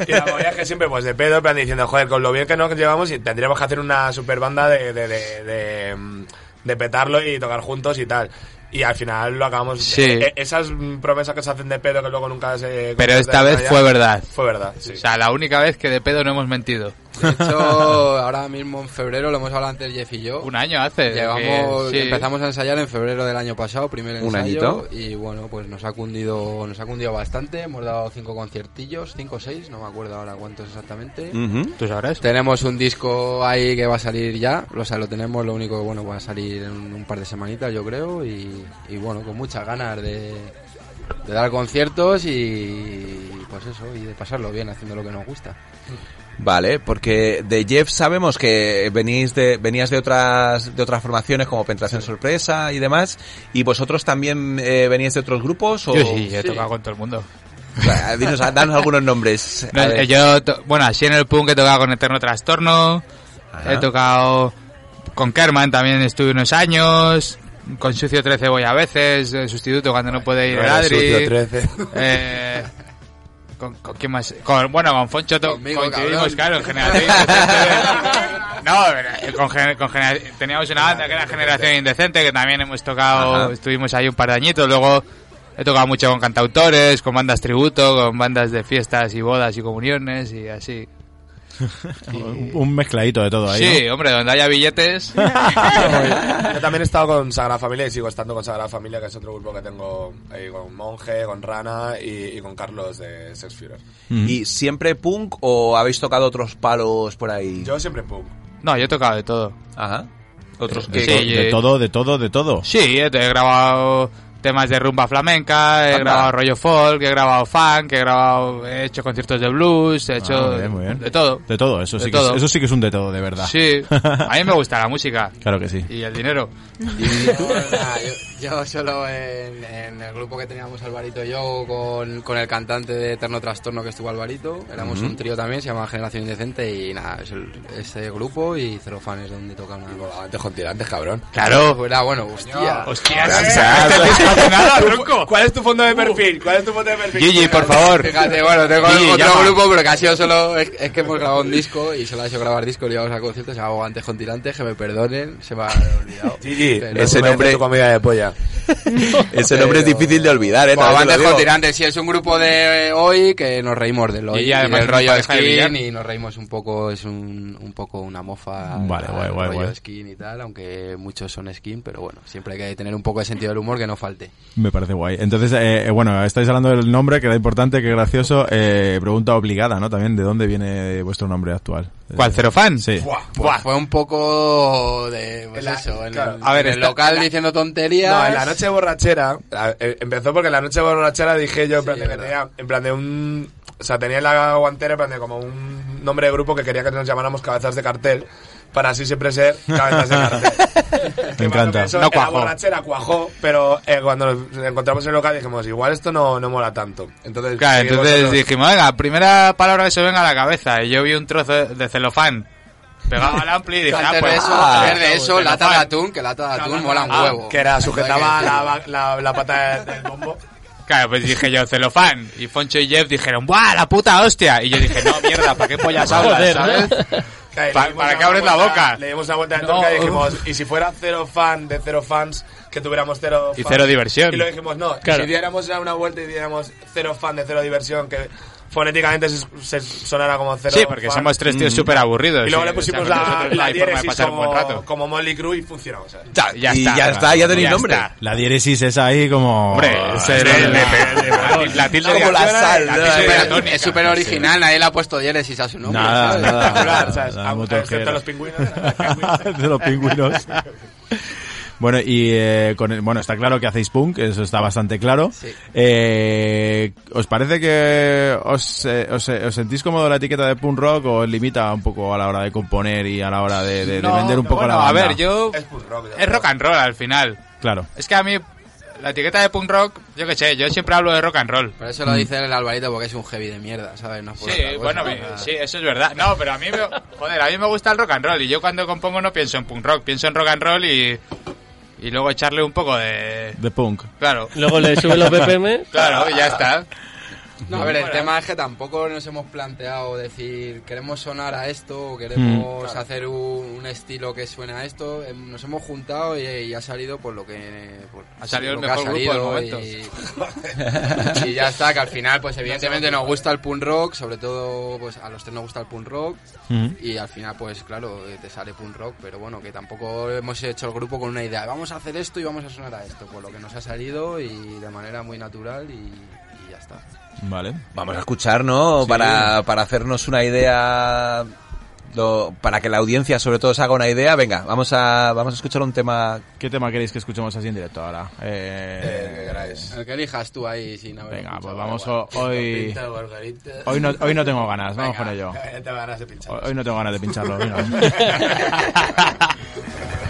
Y la movida es que siempre, pues de pedo, en plan diciendo, joder, con lo bien que nos llevamos, y tendríamos que hacer una super banda de, de, de, de, mm, de petarlo y tocar juntos y tal. Y al final lo acabamos. Sí. e- esas mm, promesas que se hacen de pedo que luego nunca se. Pero esta vez allá, fue verdad. Fue verdad, sí. O sea, la única vez que de pedo no hemos mentido. De hecho, ahora mismo en febrero, lo hemos hablado antes Jeff y yo. Un año hace. Llevamos, que- sí. empezamos a ensayar en febrero del año pasado, primer Un ensayo. añito. Y bueno, pues nos ha cundido, nos ha cundido bastante. Hemos dado cinco conciertillos, cinco o seis, no me acuerdo ahora cuántos exactamente. Ujú. ¿Tú sabrás? Tenemos un disco ahí que va a salir ya, o sea, lo tenemos, lo único que bueno, va a salir en un par de semanitas yo creo y, y bueno, con muchas ganas de, de dar conciertos y pues eso, y de pasarlo bien haciendo lo que nos gusta. Vale, porque de Jeff sabemos que venís de, venías de otras, de otras formaciones como Penetración Sorpresa y demás. ¿Y vosotros también eh, veníais de otros grupos? O... Yo sí, he tocado con todo el mundo. Dinos, danos algunos nombres. No, eh, yo, bueno, así en el punk he tocado con Eterno Trastorno, Ajá. he tocado con Kerman también estuve unos años, con Sucio 13 voy a veces, de sustituto cuando no puede ir No el Adri. Sucio 13. Eh, con, con quién más? Con, bueno, con Foncho Conmigo, coincidimos, cabrón. claro, en generación indecente. No, eh, con con teníamos una banda que era Generación Indecente, que también hemos tocado, Ajá. estuvimos ahí un par de añitos, luego he tocado mucho con cantautores, con bandas tributo, con bandas de fiestas y bodas y comuniones y así. Un- Un mezcladito de todo ahí. Sí, ¿no? hombre, donde haya billetes. Yo también he estado con Sagrada Familia y sigo estando con Sagrada Familia, que es otro grupo que tengo ahí con Monje, con Rana y, y con Carlos de Sex Führer. ¿Y siempre punk o habéis tocado otros palos por ahí? Yo siempre punk. No, yo he tocado de todo. Ajá. Otros De, que... Sí, de eh. todo, de todo, de todo. Sí, he grabado temas de rumba flamenca, he Anda. grabado rollo folk, he grabado funk, he grabado, he hecho conciertos de blues, he hecho Ah, muy bien, muy bien. de todo. De todo, eso De sí, que todo. Es, eso sí que es un de todo, de verdad. Sí, a mí me gusta la música Claro que sí. y el dinero. Yo, nada, yo- yo solo en, en el grupo que teníamos Alvarito y yo con, con el cantante de Eterno Trastorno que estuvo Alvarito, éramos un trío también, se llama Generación Indecente y nada, es el- ese grupo y Cero Fans donde toca una Antes con tirantes, cabrón. Claro. Era bueno, hostia. Hostia, nada, tronco. ¿Cuál es tu fondo de perfil? ¿Cuál es tu fondo de perfil? Gigi, por favor. Fíjate, bueno, tengo Gigi, otro llama. grupo, pero que ha sido solo. Es, es que hemos grabado un disco y solo ha hecho grabar discos, y íbamos a conciertos, se llama Antes con Tirantes, que me perdonen, se me ha olvidado. Gigi, Pero- ese no nombre- tu comida de polla. Ese nombre es difícil de olvidar, ¿eh? Bueno, También te Antes lo con. Tirantes, sí, es un grupo de hoy que nos reímos del hoy Y y, además una rollo de skin y nos reímos un poco, es un, un poco una mofa. Vale, al guay, guay, rollo guay. skin y tal, aunque muchos son skin, pero bueno, siempre hay que tener un poco de sentido del humor que no falte. Me parece guay. Entonces, eh, eh, bueno, estáis hablando del nombre, que era importante, que gracioso. Eh, pregunta obligada, ¿no? También, ¿de dónde viene vuestro nombre actual? ¿Cuál, Cero Fan? Sí. Fue un poco de, pues la- eso, en claro. el, A ver, en el local diciendo tonterías. No, en la noche borrachera, eh, empezó porque en la noche borrachera dije yo, en plan, Sí, de que verdad. tenía, en plan de un, o sea, tenía en la guantera, en plan de como un nombre de grupo que quería que nos llamáramos cabezas de cartel. Para así siempre ser cabezas de cartel. Me encanta. Eso, No en la cuajó. borrachera cuajó, pero eh, cuando nos encontramos en el local dijimos, igual esto no, no mola tanto. Entonces, Claro, entonces dijimos, venga, primera palabra que se venga a la cabeza. Y yo vi un trozo de celofán pegado al ampli y dije, ah, pues, de eso, ah, de eso, lata de atún, que lata de atún mola un Ah, huevo. que era, sujetaba la, la, la pata del bombo. Claro, pues dije yo, celofán. Y Foncho y Jeff dijeron, ¡buah, la puta hostia! Y yo dije, no, mierda, ¿para qué pollas hablas, sabes? Y Pa- ¿Para qué abres la boca? Le dimos una vuelta de No. y dijimos, y si fuera cero fan de cero fans, que tuviéramos cero Y fans? cero diversión. Y lo dijimos, no, y Claro. si diéramos ya una vuelta y diéramos cero fan de cero diversión, que fonéticamente se, se sonara como cero Sí, porque fan. somos tres tíos Mm. súper aburridos. Y luego sí, le pusimos la, la diéresis pasar un buen como, rato. como Molly Crew y funcionó. o sea. Ya, ya Y está. ya está, ya tenéis nombre. está. La diéresis es ahí como... Hombre, le- la tilde Como la sal. Es súper original, nadie le ha puesto diéresis a su nombre. Nada, ¿sabes? nada. ¿sabes? Ah, excepto los pingüinos. de los pingüinos. Bueno, y eh, con el- bueno, está claro que hacéis punk, eso está bastante claro. Sí. Eh, ¿Os parece que os, eh, os, eh, os sentís cómodo la etiqueta de punk rock o os limita un poco a la hora de componer y a la hora de, de- de No, vender un poco bueno, la banda? A ver, yo... Es punk rock. yo Es rock and roll al final. Claro. Es que a mí, la etiqueta de punk rock, yo qué sé, yo siempre hablo de rock and roll. Por eso lo dice el Alvarito, porque es un heavy de mierda, ¿sabes? No Sí, cosa, bueno, sí, eso es verdad. No, pero a mí me, joder, a mí me gusta el rock and roll y yo cuando compongo no pienso en punk rock, pienso en rock and roll y, y luego echarle un poco de... De punk. Claro. Luego le suben los BPM. Claro, y ya está. No, a ver, el tema es que tampoco nos hemos planteado decir queremos sonar a esto o queremos Mm. hacer un, un estilo que suene a esto. Eh, Nos hemos juntado y, y ha salido por lo que por- Ha salido el mejor grupo del momento. Y, y ya está, que al final pues evidentemente nos gusta el punk rock, sobre todo pues a los tres nos gusta el punk rock Ujú. y al final pues claro, eh, te sale punk rock, pero bueno, que tampoco hemos hecho el grupo con una idea, vamos a hacer esto y vamos a sonar a esto, por lo que nos ha salido y de manera muy natural y, y ya está. Vale. Vamos a escuchar, ¿no? Sí. Para, para hacernos una idea, lo- para que la audiencia sobre todo se haga una idea. Venga, vamos a, vamos a escuchar un tema. ¿Qué tema queréis que escuchemos así en directo ahora? Eh, El que elijas tú ahí sin haber Venga, pues vamos ho- hoy... Hoy no, hoy no tengo ganas, vamos Venga, con ello. tengo ganas de hoy no tengo ganas de pincharlo.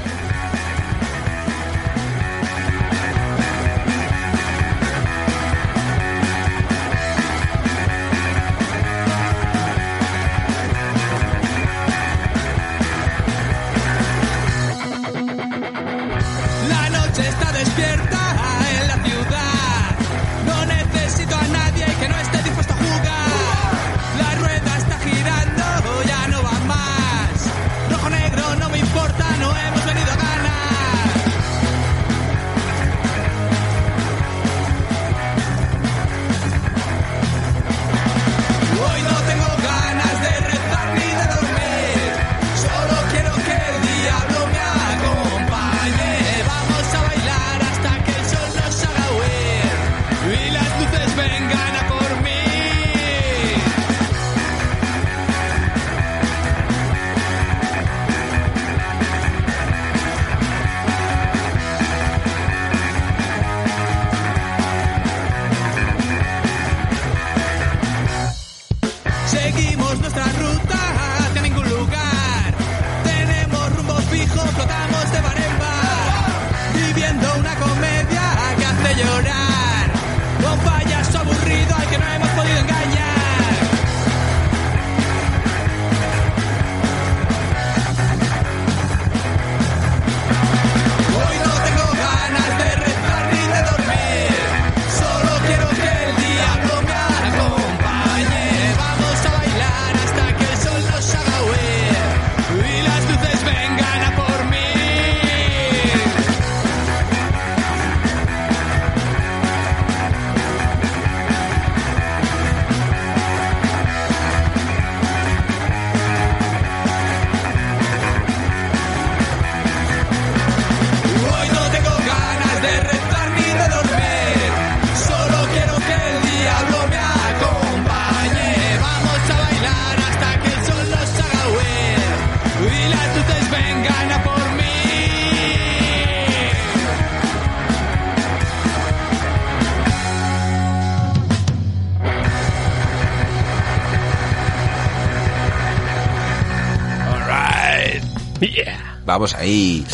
Vamos ahí.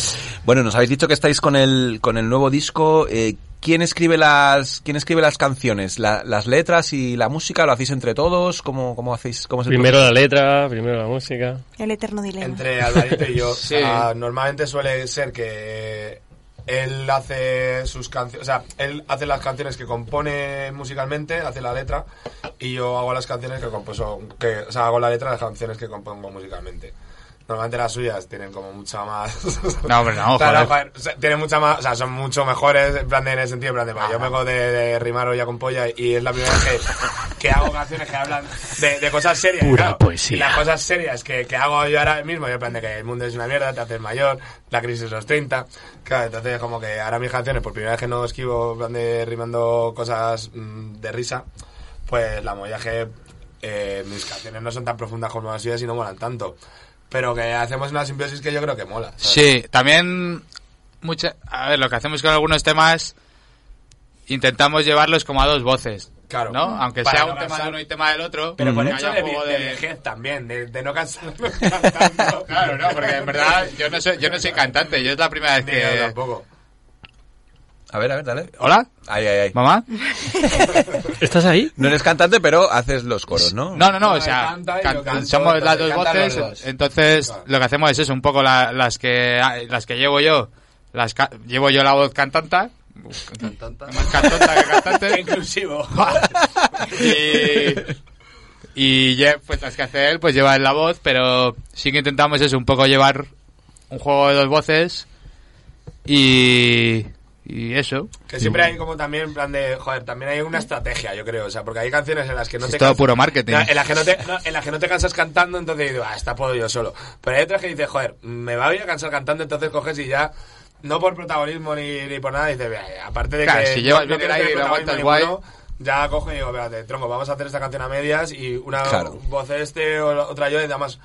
Bueno, nos habéis dicho que estáis con el, con el nuevo disco. Eh, ¿Quién escribe las, quién escribe las canciones? La- ¿Las letras y la música? ¿Lo hacéis entre todos? ¿Cómo, cómo hacéis? ¿Cómo es el Primero la letra, primero la música. El eterno dilema. Entre Alvarito y yo. Sí. O sea, normalmente suele ser que él hace sus canciones, o sea, él hace las canciones que compone musicalmente, hace la letra, y yo hago las canciones que compuso, que, o sea, hago la letra de las canciones que compongo musicalmente. Normalmente las suyas tienen como mucha más... No, hombre, no, joder. o sea, tienen mucha más, o sea, son mucho mejores, en plan de, en el sentido, en plan de, va, yo vengo de, de rimar olla con polla y es la primera vez que, que hago canciones que hablan de, de cosas serias. Pura claro. poesía. Y las cosas serias que, que hago yo ahora mismo, yo en plan de que el mundo es una mierda, te haces mayor, la crisis de los 30. Claro, entonces como que ahora mis canciones, por primera vez que no esquivo, en plan de rimando cosas mm, de risa, pues la que eh, mis canciones no son tan profundas como las suyas y no molan tanto. Pero que hacemos una simbiosis que yo creo que mola. ¿sabes? Sí, también mucha, a ver, lo que hacemos con algunos temas intentamos llevarlos como a dos voces. Claro. ¿No? Aunque Para sea no un tema de uno y tema del otro. Pero por que hecho de, de de- vejez también, de, de no cansarme Claro, no, porque en verdad yo no soy, yo no soy cantante, yo es la primera vez Ni yo que... tampoco. A ver, a ver, dale. ¿Hola? Ay, ay, ay. ¿Mamá? ¿Estás ahí? No eres cantante, pero haces los coros, ¿no? No, no, no, No, o sea, can- canto, somos las dos voces, dos. entonces lo que hacemos es eso, un poco la- las que las que llevo yo, las ca- llevo yo la voz cantanta, más cantanta que cantante, inclusivo. y y Jeff, pues las que hace él, pues lleva la voz, pero sí que intentamos eso, un poco llevar un juego de dos voces y y eso. Que siempre hay como también, en plan de, joder, también hay una estrategia, yo creo, o sea, porque hay canciones en las que no Es te todo cansas- puro marketing. No, en, las que no te, no, en las que no te cansas cantando, entonces digo, ah, esta puedo yo solo. Pero hay otras que dices, joder, me va a cansar cantando, entonces coges y ya, no por protagonismo ni, ni por nada, dices, "Vea, aparte de Claro, que. si llevas bien el aire y lo aguantas ninguno, Ya cojo y digo, espérate, tronco, vamos a hacer esta canción a medias y una Claro. voz este o la otra yo, y además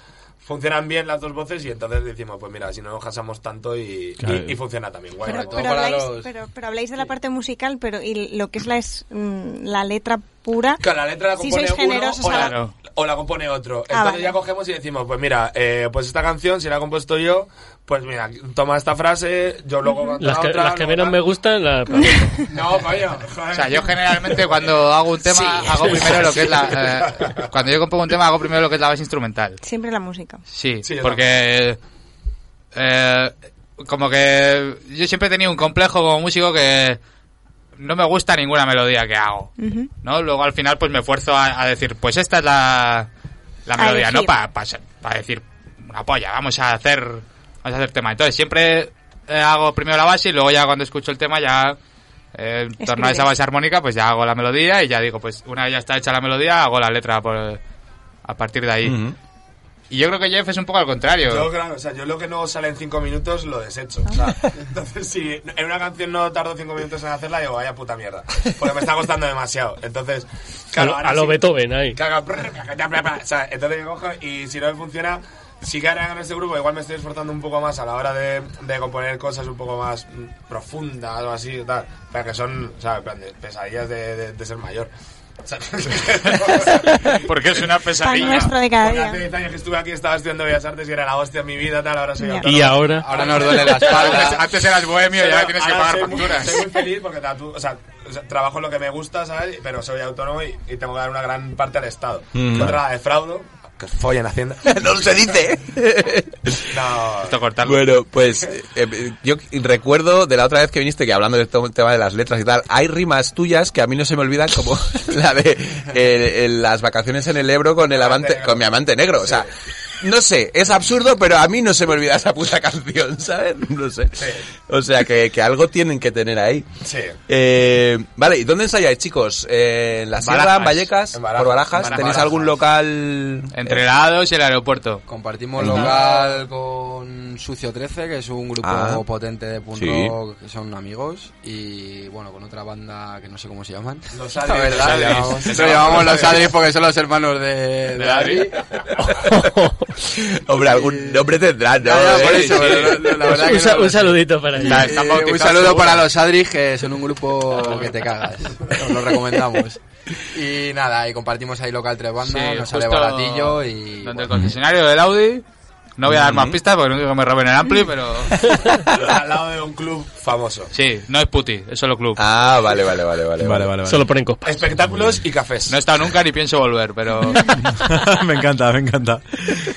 funcionan bien las dos voces y entonces decimos, pues mira, si no nos cansamos tanto y, Claro. y, y funciona también guay. Pero, pero habláis, pero, pero habláis de la parte musical, pero y lo que es la, es, mm, la letra pura. Claro, la letra la si compone sois uno o, la- la, o la compone otro. Ah, Entonces vale. ya cogemos y decimos, pues mira, eh, pues esta canción, si la he compuesto yo, pues mira, toma esta frase, yo luego Las la que, otra. las que luego menos tal. me gustan, la... No, coño. joder. O sea, yo generalmente cuando hago un tema Sí. hago primero lo que es la eh, cuando yo compongo un tema hago primero lo que es la base instrumental. Siempre la música. Sí, porque eh, como que yo siempre he tenido un complejo como músico que no me gusta ninguna melodía que hago. ¿no? Luego al final pues me esfuerzo a, a decir, pues esta es la, la melodía, ¿no? Para decir una polla, vamos a hacer vamos a hacer tema. Entonces siempre eh, hago primero la base y luego ya cuando escucho el tema ya eh, en torno a esa base armónica pues ya hago la melodía y ya digo, pues una vez ya está hecha la melodía, hago la letra por, a partir de ahí. Ujú. Y yo creo que Jeff es un poco al contrario. Yo, claro, o sea, yo lo que no sale en cinco minutos lo desecho. O sea, entonces, si en una canción no tardo cinco minutos en hacerla, digo, vaya puta mierda. Porque me está costando demasiado. Entonces, claro, a, ahora a lo sí- Beethoven ahí. Caga, brr. O sea, entonces yo cojo y si no me funciona, sí que ahora en este grupo igual me estoy esforzando un poco más a la hora de, de componer cosas un poco más mm, profundas o así, tal, para que son, de pesadillas de, de- de ser mayor. O sea, Porque es una Pan pesadilla. nuestro de cada día. hace 10 años que estuve aquí, estaba estudiando Bellas Artes y era la hostia en mi vida, tal, ahora soy. Y ahora... Ahora nos duele la espalda. Antes, antes eras bohemio y ahora tienes que pagar soy muy- facturas. Soy muy feliz porque tatu- o sea, o sea, trabajo en lo que me gusta, ¿sabes? Pero soy autónomo y, y tengo que dar una gran parte al Estado. Mm. Otra la defraudo, que follen Hacienda. no se dice. No, Esto cortarlo. Bueno, pues eh, eh, yo recuerdo de la otra vez que viniste que hablando del to- tema de las letras y tal, hay rimas tuyas que a mí no se me olvidan como la de eh, eh, las vacaciones en el Ebro con el amante, con mi amante negro, o sea, no sé, es absurdo, pero a mí no se me olvida esa puta canción, ¿sabes? No sé. O sea, que, que algo tienen que tener ahí. Sí. Eh, vale, ¿y dónde ensayáis, chicos? Eh, ¿En la Sierra, Barajas. en Vallecas, En Barajas. por Barajas? Barajas. ¿Tenéis algún local? Entre la A2 y el aeropuerto. Compartimos local con Sucio 13, que es un grupo Ah. potente de punk Sí. rock, que son amigos, y bueno, con otra banda que no sé cómo se llaman. Los La Adris, verdad, los Adris. llaman llamamos los Adris. Porque son los hermanos de, de Adri. Hombre, algún nombre tendrán, ¿no? Ya, por Eh, eso, la verdad un, que no- un saludito para ellos. Eh, un saludo seguro. para los Adris, que son un grupo que te cagas. Os lo recomendamos. Y nada, y compartimos ahí local tres bandas, Sí, nos sale baratillo y... Donde el concesionario del Audi, No voy a dar más pistas porque no digo que me roben el ampli, pero... Al lado de un club famoso. Sí, no es puti, es solo club. Ah, vale, vale, vale, vale. Vale, vale, vale. Solo ponen copas. Espectáculos y cafés. No he estado nunca ni pienso volver, pero... me encanta, me encanta.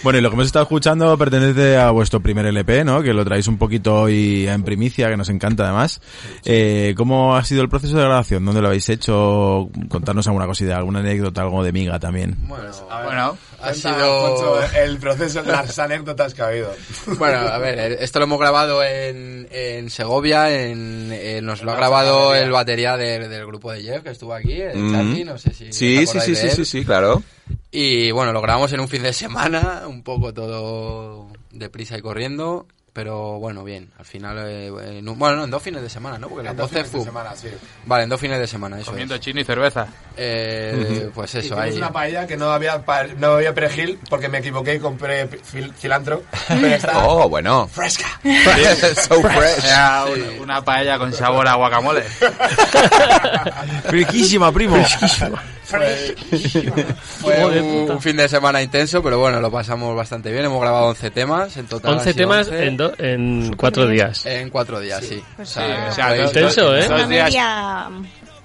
Bueno, y lo que hemos estado escuchando pertenece a vuestro primer LP, ¿no? Que lo traéis un poquito hoy en primicia, que nos encanta además. Eh, ¿Cómo ha sido el proceso de grabación? ¿Dónde lo habéis hecho? Contarnos alguna cosita, alguna anécdota, algo de miga también. Bueno, bueno, ha sido... El proceso, las anécdotas que ha habido. Bueno, a ver, eh, esto lo hemos grabado en, en Segovia, en, en- nos lo ha grabado el batería del, del grupo de Jeff, que estuvo aquí, el Mm. Charlie, no sé si... Sí, sí, sí, sí, sí, sí, claro. Y bueno, lo grabamos en un fin de semana, un poco todo deprisa y corriendo, pero bueno, bien, al final, eh, en un- bueno, no, en dos fines de semana, ¿no? Porque las En dos 12 fines de fue... semana, sí. Vale, en dos fines de semana, eso Comiendo es. chino y cerveza. Eh, Pues eso, ahí... una paella que no había, no había perejil porque me equivoqué y compré cilantro. Pero está Oh, bueno. fresca. so fresh. Era un- una paella con sabor a guacamole. Friquísima, primo. Fue un, un fin de semana intenso, pero bueno, lo pasamos bastante bien. Hemos grabado 11 temas en total. 11 han sido temas 11. en, do- en cuatro días. En cuatro días, sí. Pues O sea, sí, o sea, intenso, ¿eh? Dos días.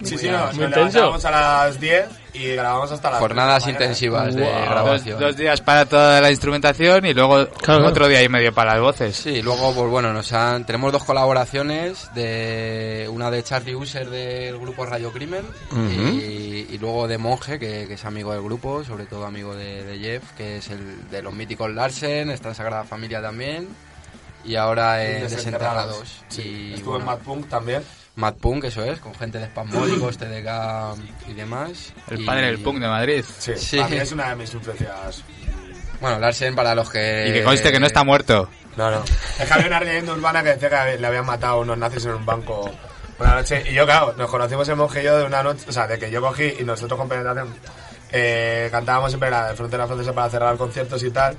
Sí, sí, no, Muy nos intenso. levantábamos a las 10 y grabamos hasta las Jornadas 3 de la mañana. intensivas de Wow. Grabación. dos días para toda la instrumentación y luego Claro. otro día y medio para las voces. Sí, luego, pues bueno, nos han, tenemos dos colaboraciones, de una de Charlie User del grupo Rayo Crimen y, y luego de Monje, que, que es amigo del grupo, sobre todo amigo de, de Jeff, que es el de los míticos Larsen, está en Sagrada Familia también, y ahora en Desenterrados. Desenterrados. Sí, Y, Estuvo bueno, en Mad Punk también. Mad Punk, eso es, con gente de Spasmódicos, TDK y demás. El Y- padre del punk de Madrid. Sí, Sí. a mí es una de mis influencias. Bueno, Larsen para los que... Y que conste que no está muerto. No, no. Es que había una leyenda urbana que decía que le habían matado unos nazis en un banco una noche. Y yo, claro, nos conocimos el monje y yo de una noche, o sea, de que yo cogí y nosotros con penetración eh, cantábamos siempre la de Frontera Francesa para cerrar conciertos y tal.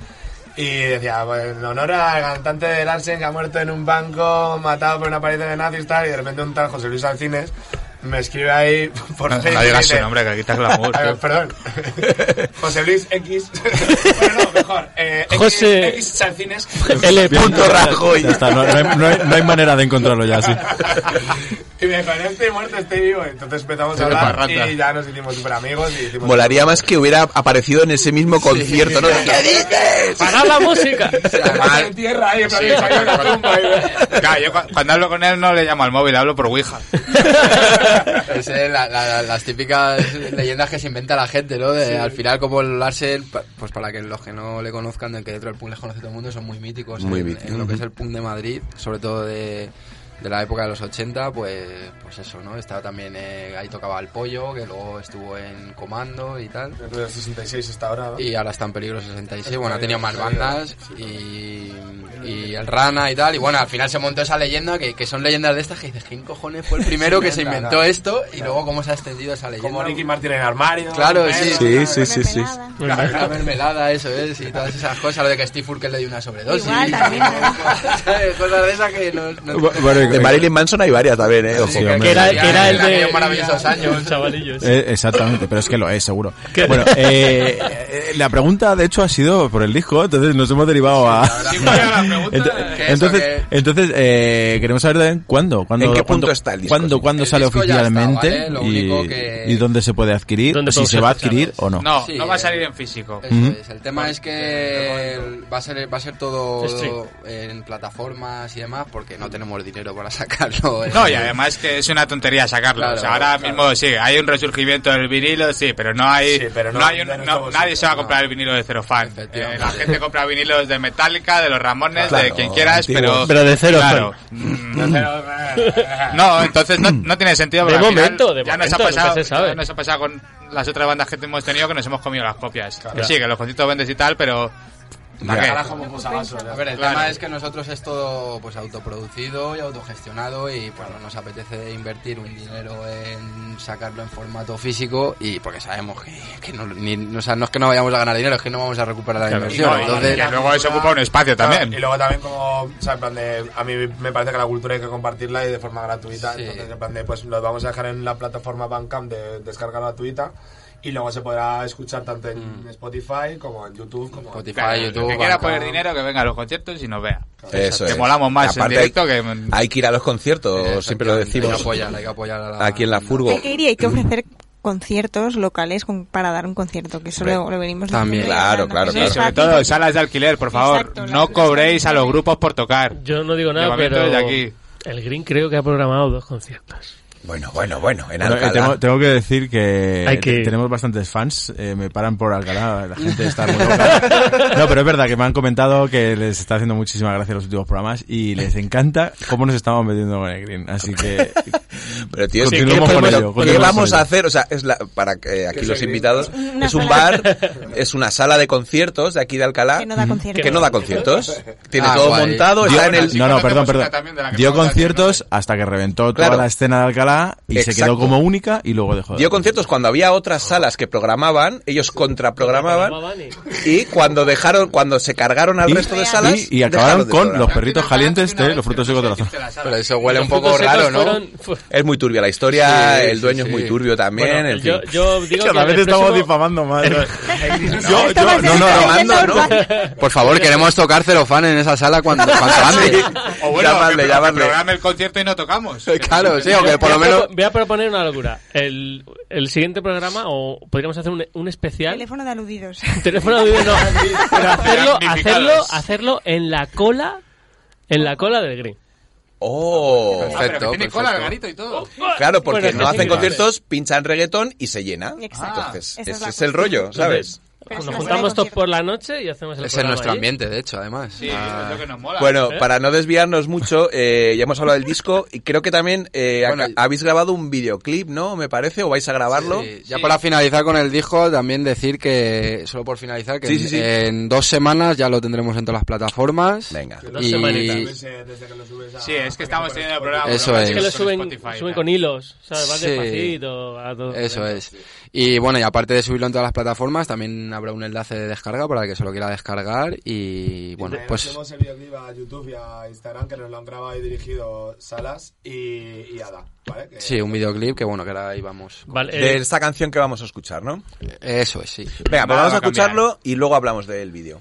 Y decía, pues, en honor al cantante de Larsen que ha muerto en un banco, matado por una pared de nazis tal, y de repente un tal José Luis Alcines me escribe ahí por No, no Facebook y digas su nombre, que quitas glamour. a ver, perdón. José Luis X. bueno, no, mejor. Eh, X, José- X Salcines. L. Punto Rajoy. Ya está, no, no hay, no hay- no hay manera de encontrarlo ya, sí. Y me dijo, no estoy muerto, estoy vivo. Entonces empezamos a hablar parranda. y ya nos hicimos súper amigos. Y hicimos Molaría más que hubiera aparecido en ese mismo concierto, ¿no? ¿Qué dices? ¡Parad la música! En tierra ahí, en plan, Sí, tumba. Claro, yo cu- cuando hablo con él no le llamo al móvil, hablo por Ouija. Es la- la- las típicas leyendas que se inventa la gente, ¿no? De, Al final, como el Larsen, pues para que los que no le conozcan, de que dentro del punk les conoce todo el mundo, son muy míticos Muy en, míticos. en lo que es el punk de Madrid, sobre todo de, de la época de los 80, pues, pues eso, ¿no? Estaba también, eh, ahí tocaba el pollo, que luego estuvo en Comando y tal. Desde el 66 hasta ahora, ¿no? Y ahora está en peligro 66. Bueno, ha tenido más bandas y, y el Rana y tal. Y bueno, al final se montó esa leyenda que, que son leyendas de estas que dices, ¿quién cojones fue el primero que se inventó esto? Y luego cómo se ha extendido esa leyenda. Como Ricky Martin en el armario. Claro, sí. Sí, sí, sí, sí. La, la mermelada, eso es, y todas esas cosas, lo de que Steve Urkel le dio una sobredosis. Igual, también. cosas de esas que no, no- Bueno, De Marilyn Manson hay varias también, ¿eh? Ojo. Sí, hombre. Que era, que era el En de... maravillosos años. Chavalillos. Eh, exactamente, pero es que lo es, seguro. Bueno, eh, eh, la pregunta de hecho ha sido por el disco, entonces nos hemos derivado a... Sí, la pregunta eso, entonces, entonces eh, queremos saber también cuándo, cuándo, ¿En qué cuándo- punto está el disco, cuándo, cuándo El sale disco ya está, oficialmente ¿vale? Lo y, único que- y dónde se puede adquirir, ¿Dónde o si se va a adquirir o no. No, Sí, no va a eh, salir en físico. Eso Ujú. es. El tema es que va a ser va a ser todo en plataformas y demás porque no tenemos dinero para sacarlo. en- No, y además que es una tontería sacarlo. Claro, o sea, ahora claro. mismo sí, hay un resurgimiento del vinilo, sí, pero no hay. Sí, pero no no hay un- no- nadie se va a no. comprar el vinilo de Cero Fan. Eh, la gente compra vinilos de Metallica, de los Ramones, Claro, de quien quieras, antiguos. pero. Pero de Cero claro. Mm, Pero, No, entonces no, no tiene sentido. De momento, de ya nos momento, ha pasado, se sabe. ya nos ha pasado con las otras bandas que hemos tenido que nos hemos comido las copias. Claro. Que sí, que los conciertos vendes y tal, pero. Ver, el Claro. tema es que nosotros es todo pues autoproducido y autogestionado y pues no nos apetece invertir un dinero en sacarlo en formato físico y porque sabemos que, que no, ni, o sea, no es que no vayamos a ganar dinero, es que no vamos a recuperar la Claro, inversión. y no, Entonces, luego eso ocupa un espacio Claro, también. Y luego también como, o sea, en plan de, a mí me parece que la cultura hay que compartirla y de forma gratuita. Sí. Entonces, en plan de, pues lo vamos a dejar en la plataforma Bandcamp de descarga gratuita. Y luego se podrá escuchar tanto en Spotify como en YouTube. Como Spotify, Claro, El YouTube, que quiera poner dinero, que venga a los conciertos y nos vea. Eso que es. molamos más en directo hay, que... hay que ir a los conciertos, siempre lo decimos. Hay que apoyar, hay que apoyar a la... Aquí en la Furgo. Hay que ir y hay que ofrecer conciertos locales con- para dar un concierto, que eso lo, lo venimos también. diciendo Claro, claro, sobre todo salas de alquiler, por favor. Exacto, no cobréis a los grupos por tocar. Yo no digo nada, Llevamiento pero aquí. el Green creo que ha programado dos conciertos. Bueno, bueno, bueno, en Bueno, eh, Alcalá. tengo, tengo que decir que, tenemos bastantes fans, eh, me paran por Alcalá, la gente está muy loca. No, pero es verdad que me han comentado que les está haciendo muchísima gracia los últimos programas y les encanta cómo nos estamos metiendo con el Green, así que Pero tío, sí, ¿qué, continuemos con ello, ¿qué vamos a hacer? O sea, es la, para que aquí los invitados, es un bar, es una sala de conciertos de aquí de Alcalá. Que no da conciertos. Que no da conciertos. Tiene Ah, todo guay. montado, Dio- está en el... no, no, perdón, perdón. Dio conciertos hasta que reventó Claro. toda la escena de Alcalá y se Exacto. quedó como única y luego dejó de Dio conciertos cuando había otras salas que programaban, ellos contraprogramaban, y- cuando dejaron, cuando se cargaron al Y- resto de salas, y, y acabaron con los perritos calientes de los frutos secos de la zona. Pero eso huele un poco raro, ¿no? fueron- fue- Es muy turbia la historia, Sí, el sí, dueño sí. es muy turbio también, Bueno, en yo, fin. yo digo que Cada el vez estamos difamando más. ¿no? Yo, a yo, no, no, no. urbana. Por favor, queremos tocar celofán en esa sala cuando, cuanto antes. O bueno, que, que programe el concierto y no tocamos. Claro, sí, aunque por lo a menos... propo- voy a proponer una locura. El, el siguiente programa, o podríamos hacer un, un especial. Teléfono de aludidos. Teléfono de no, pero hacerlo, hacerlo, hacerlo en la cola, en la cola del Green. Oh, Ah, pero Perfecto, que tiene cola el perfecto. garito y todo. claro, porque Bueno, es que no hacen claro. conciertos, pinchan reggaetón y se llena. Exacto. Entonces, es ese la es el rollo, ¿sabes? Pero Nos juntamos todos por la noche y hacemos el Es en programa nuestro allí. ambiente, de hecho, además. Sí, Ah. es lo que nos mola. Bueno, ¿Eh? para no desviarnos mucho, eh, ya hemos hablado del disco y creo que también eh, Bueno, habéis grabado un videoclip, ¿no? Me parece, o vais a grabarlo. Sí, Ya para finalizar con el disco, también decir que, solo por finalizar, que Sí, en, sí, sí. en dos semanas ya lo tendremos en todas las plataformas. Venga. Dos Y- semanitas. Desde que lo subes a- Sí, es que estamos teniendo problemas. Eso con es. Es que lo suben, Spotify, suben ¿no? con hilos, ¿sabes? Despacito. a todo. Eso es. Y bueno, y aparte de subirlo en todas las plataformas, también habrá un enlace de descarga para el que se lo quiera descargar. Y bueno, Y pues Tenemos el videoclip a YouTube y a Instagram que nos lo han grabado y dirigido Salas y, y Ada, ¿vale? Que- sí, un videoclip que bueno, que ahora ahí vamos. Vale, De eh, esta canción que vamos a escuchar, ¿no? Eso es, sí. Venga, pues Nada vamos va a a escucharlo y luego hablamos del vídeo.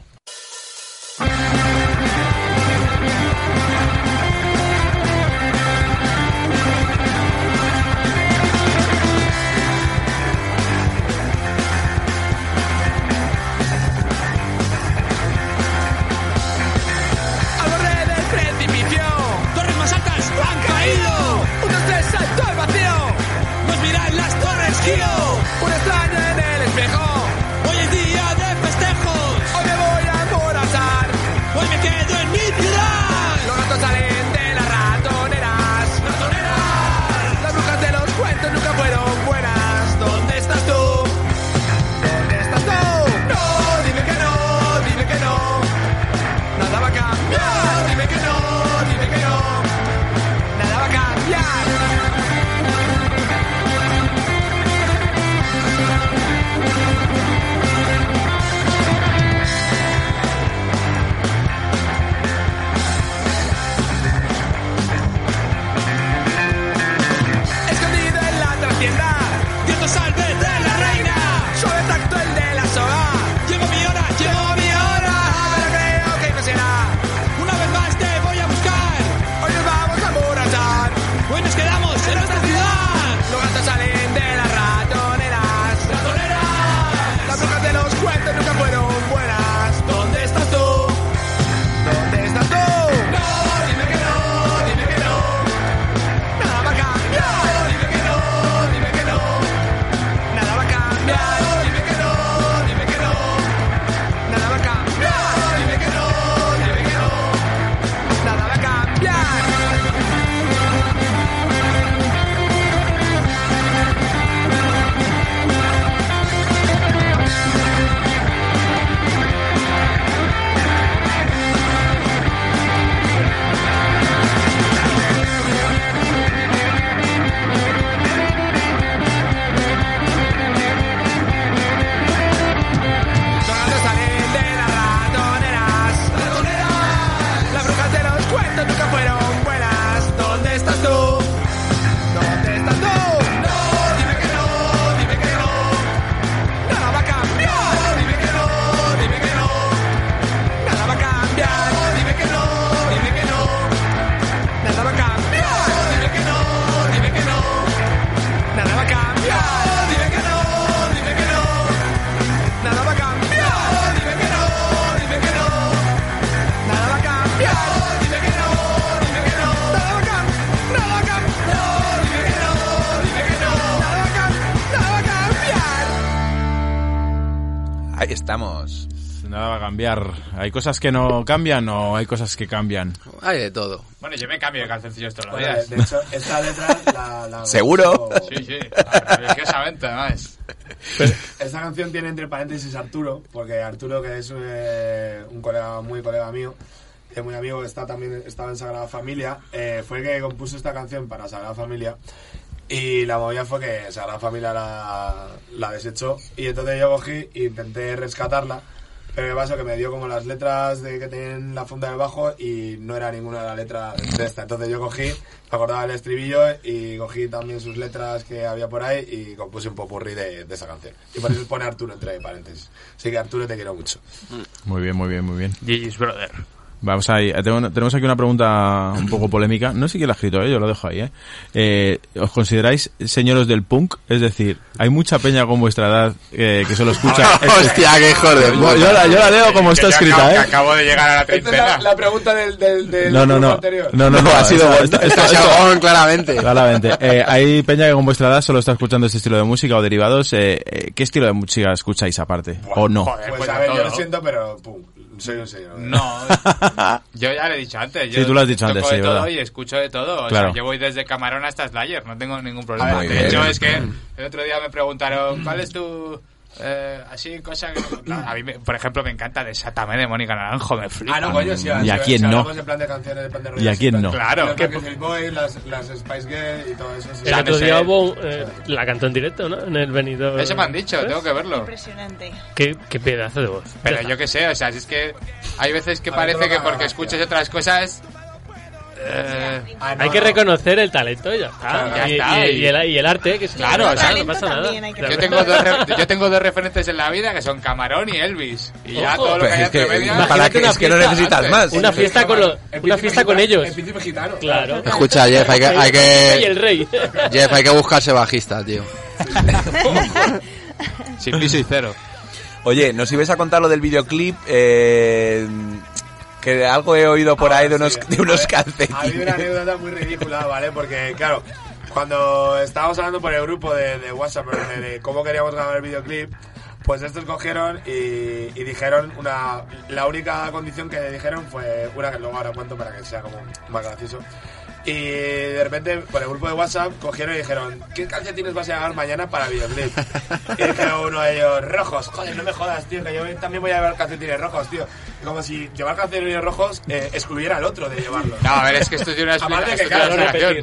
Cambiar. ¿Hay cosas que no cambian o hay cosas que cambian? Hay de todo. Bueno, yo me cambio de calzoncillos todos los días. de hecho, esta letra la... la ¿Seguro? Sí, sí. Religiosamente, además. Esta canción tiene entre paréntesis Arturo, porque Arturo, que es eh, un colega muy colega mío, es muy amigo, que está también estaba en Sagrada Familia, eh, fue el que compuso esta canción para Sagrada Familia. Y la movida fue que Sagrada Familia la, la desechó. Y entonces yo cogí e intenté rescatarla. Pero me pasó que me dio como las letras de que tienen la funda del bajo y no era ninguna de las letras de esta. Entonces yo cogí, me acordaba del estribillo y cogí también sus letras que había por ahí y compuse un popurrí de, de esa canción. Y por eso pone Arturo entre paréntesis. Así que Arturo te quiero mucho. Muy bien, muy bien, muy bien. GG's Brother. Vamos ahí. Eh, tenemos aquí una pregunta un poco polémica. No sé quién la ha escrito, ¿eh? yo lo dejo ahí. ¿eh? Eh, ¿Os consideráis señores del punk? Es decir, hay mucha peña con vuestra edad eh, que solo escucha... Hostia, qué hijo de Yo, puta. yo la, yo la leo como está escrita, ¿eh? acabo de llegar a la Esta es la, treintena. la pregunta del, del, del No, no, no. anterior. No, no, no. Ha sido esto- bueno. esto- claramente. Claramente. Eh, hay peña que con vuestra edad solo está escuchando este estilo de música o derivados. ¿Qué estilo de música escucháis aparte? ¿O no? Joder, Pues pues a ver, yo lo siento, pero pum, soy un señor. No, yo ya le he dicho antes. Yo Sí, tú lo has dicho toco antes, de sí, todo ¿verdad? y escucho de todo. O Claro. sea, yo voy desde Camarón hasta Slayer, no tengo ningún problema. Muy de hecho, es que el otro día me preguntaron, ¿cuál es tu... eh, así, cosa que... A mí, me- por ejemplo, me encanta Desátame de Mónica Naranjo, me flipa. Ah, no, coño, sí. ¿Y a quién no? hablamos en plan de canciones, en plan de ¿Y a quién no? Claro. Los Backstreet Boys, las, las Spice Girls y todo eso. sí. El otro día hubo, eh, la cantó en directo, ¿no? En el venido. Eso me han dicho, tengo que verlo. Impresionante. Qué, qué pedazo de voz. Pero yo qué sé, o sea, si es que hay veces que parece que porque que- escuches otras cosas... eh, Ah, no, Hay que no. reconocer el talento y ya está. Claro, ya y, está, y- el, y el arte, que es Claro, o sea, no pasa nada. Yo tengo, dos re- yo tengo dos referentes en la vida que son Camarón y Elvis. Y ya Ojo. todo lo que hay es que, para que, una es que no fiesta necesitas antes. más. Una fiesta con, lo- El una príncipe fiesta con gitano- ellos. El príncipe gitano. Claro. Escucha, Jeff, hay que, hay Y que, el rey. Jeff, hay que buscarse bajista, tío. Sin piso y cero. Oye, nos ibas a contar lo del videoclip. Eh, que algo he oído por Ah, ahí de unos, sí. de unos calcetines. Hay una anécdota muy ridícula, ¿vale? Porque, claro, cuando estábamos hablando por el grupo de, de WhatsApp de, de cómo queríamos grabar el videoclip, pues estos cogieron y, y dijeron una... La única condición que dijeron fue una que luego ahora cuento para que sea como más gracioso. Y de repente, por el grupo de WhatsApp, cogieron y dijeron, ¿qué calcetines vas a llevar mañana para videoclip? Y dijeron uno de ellos, rojos. Joder, no me jodas, tío, que yo también voy a llevar calcetines rojos, tío. Como si llevar calcetines rojos eh, excluyera al otro de llevarlos. No, a ver, es que esto tiene una Aparte que, claro,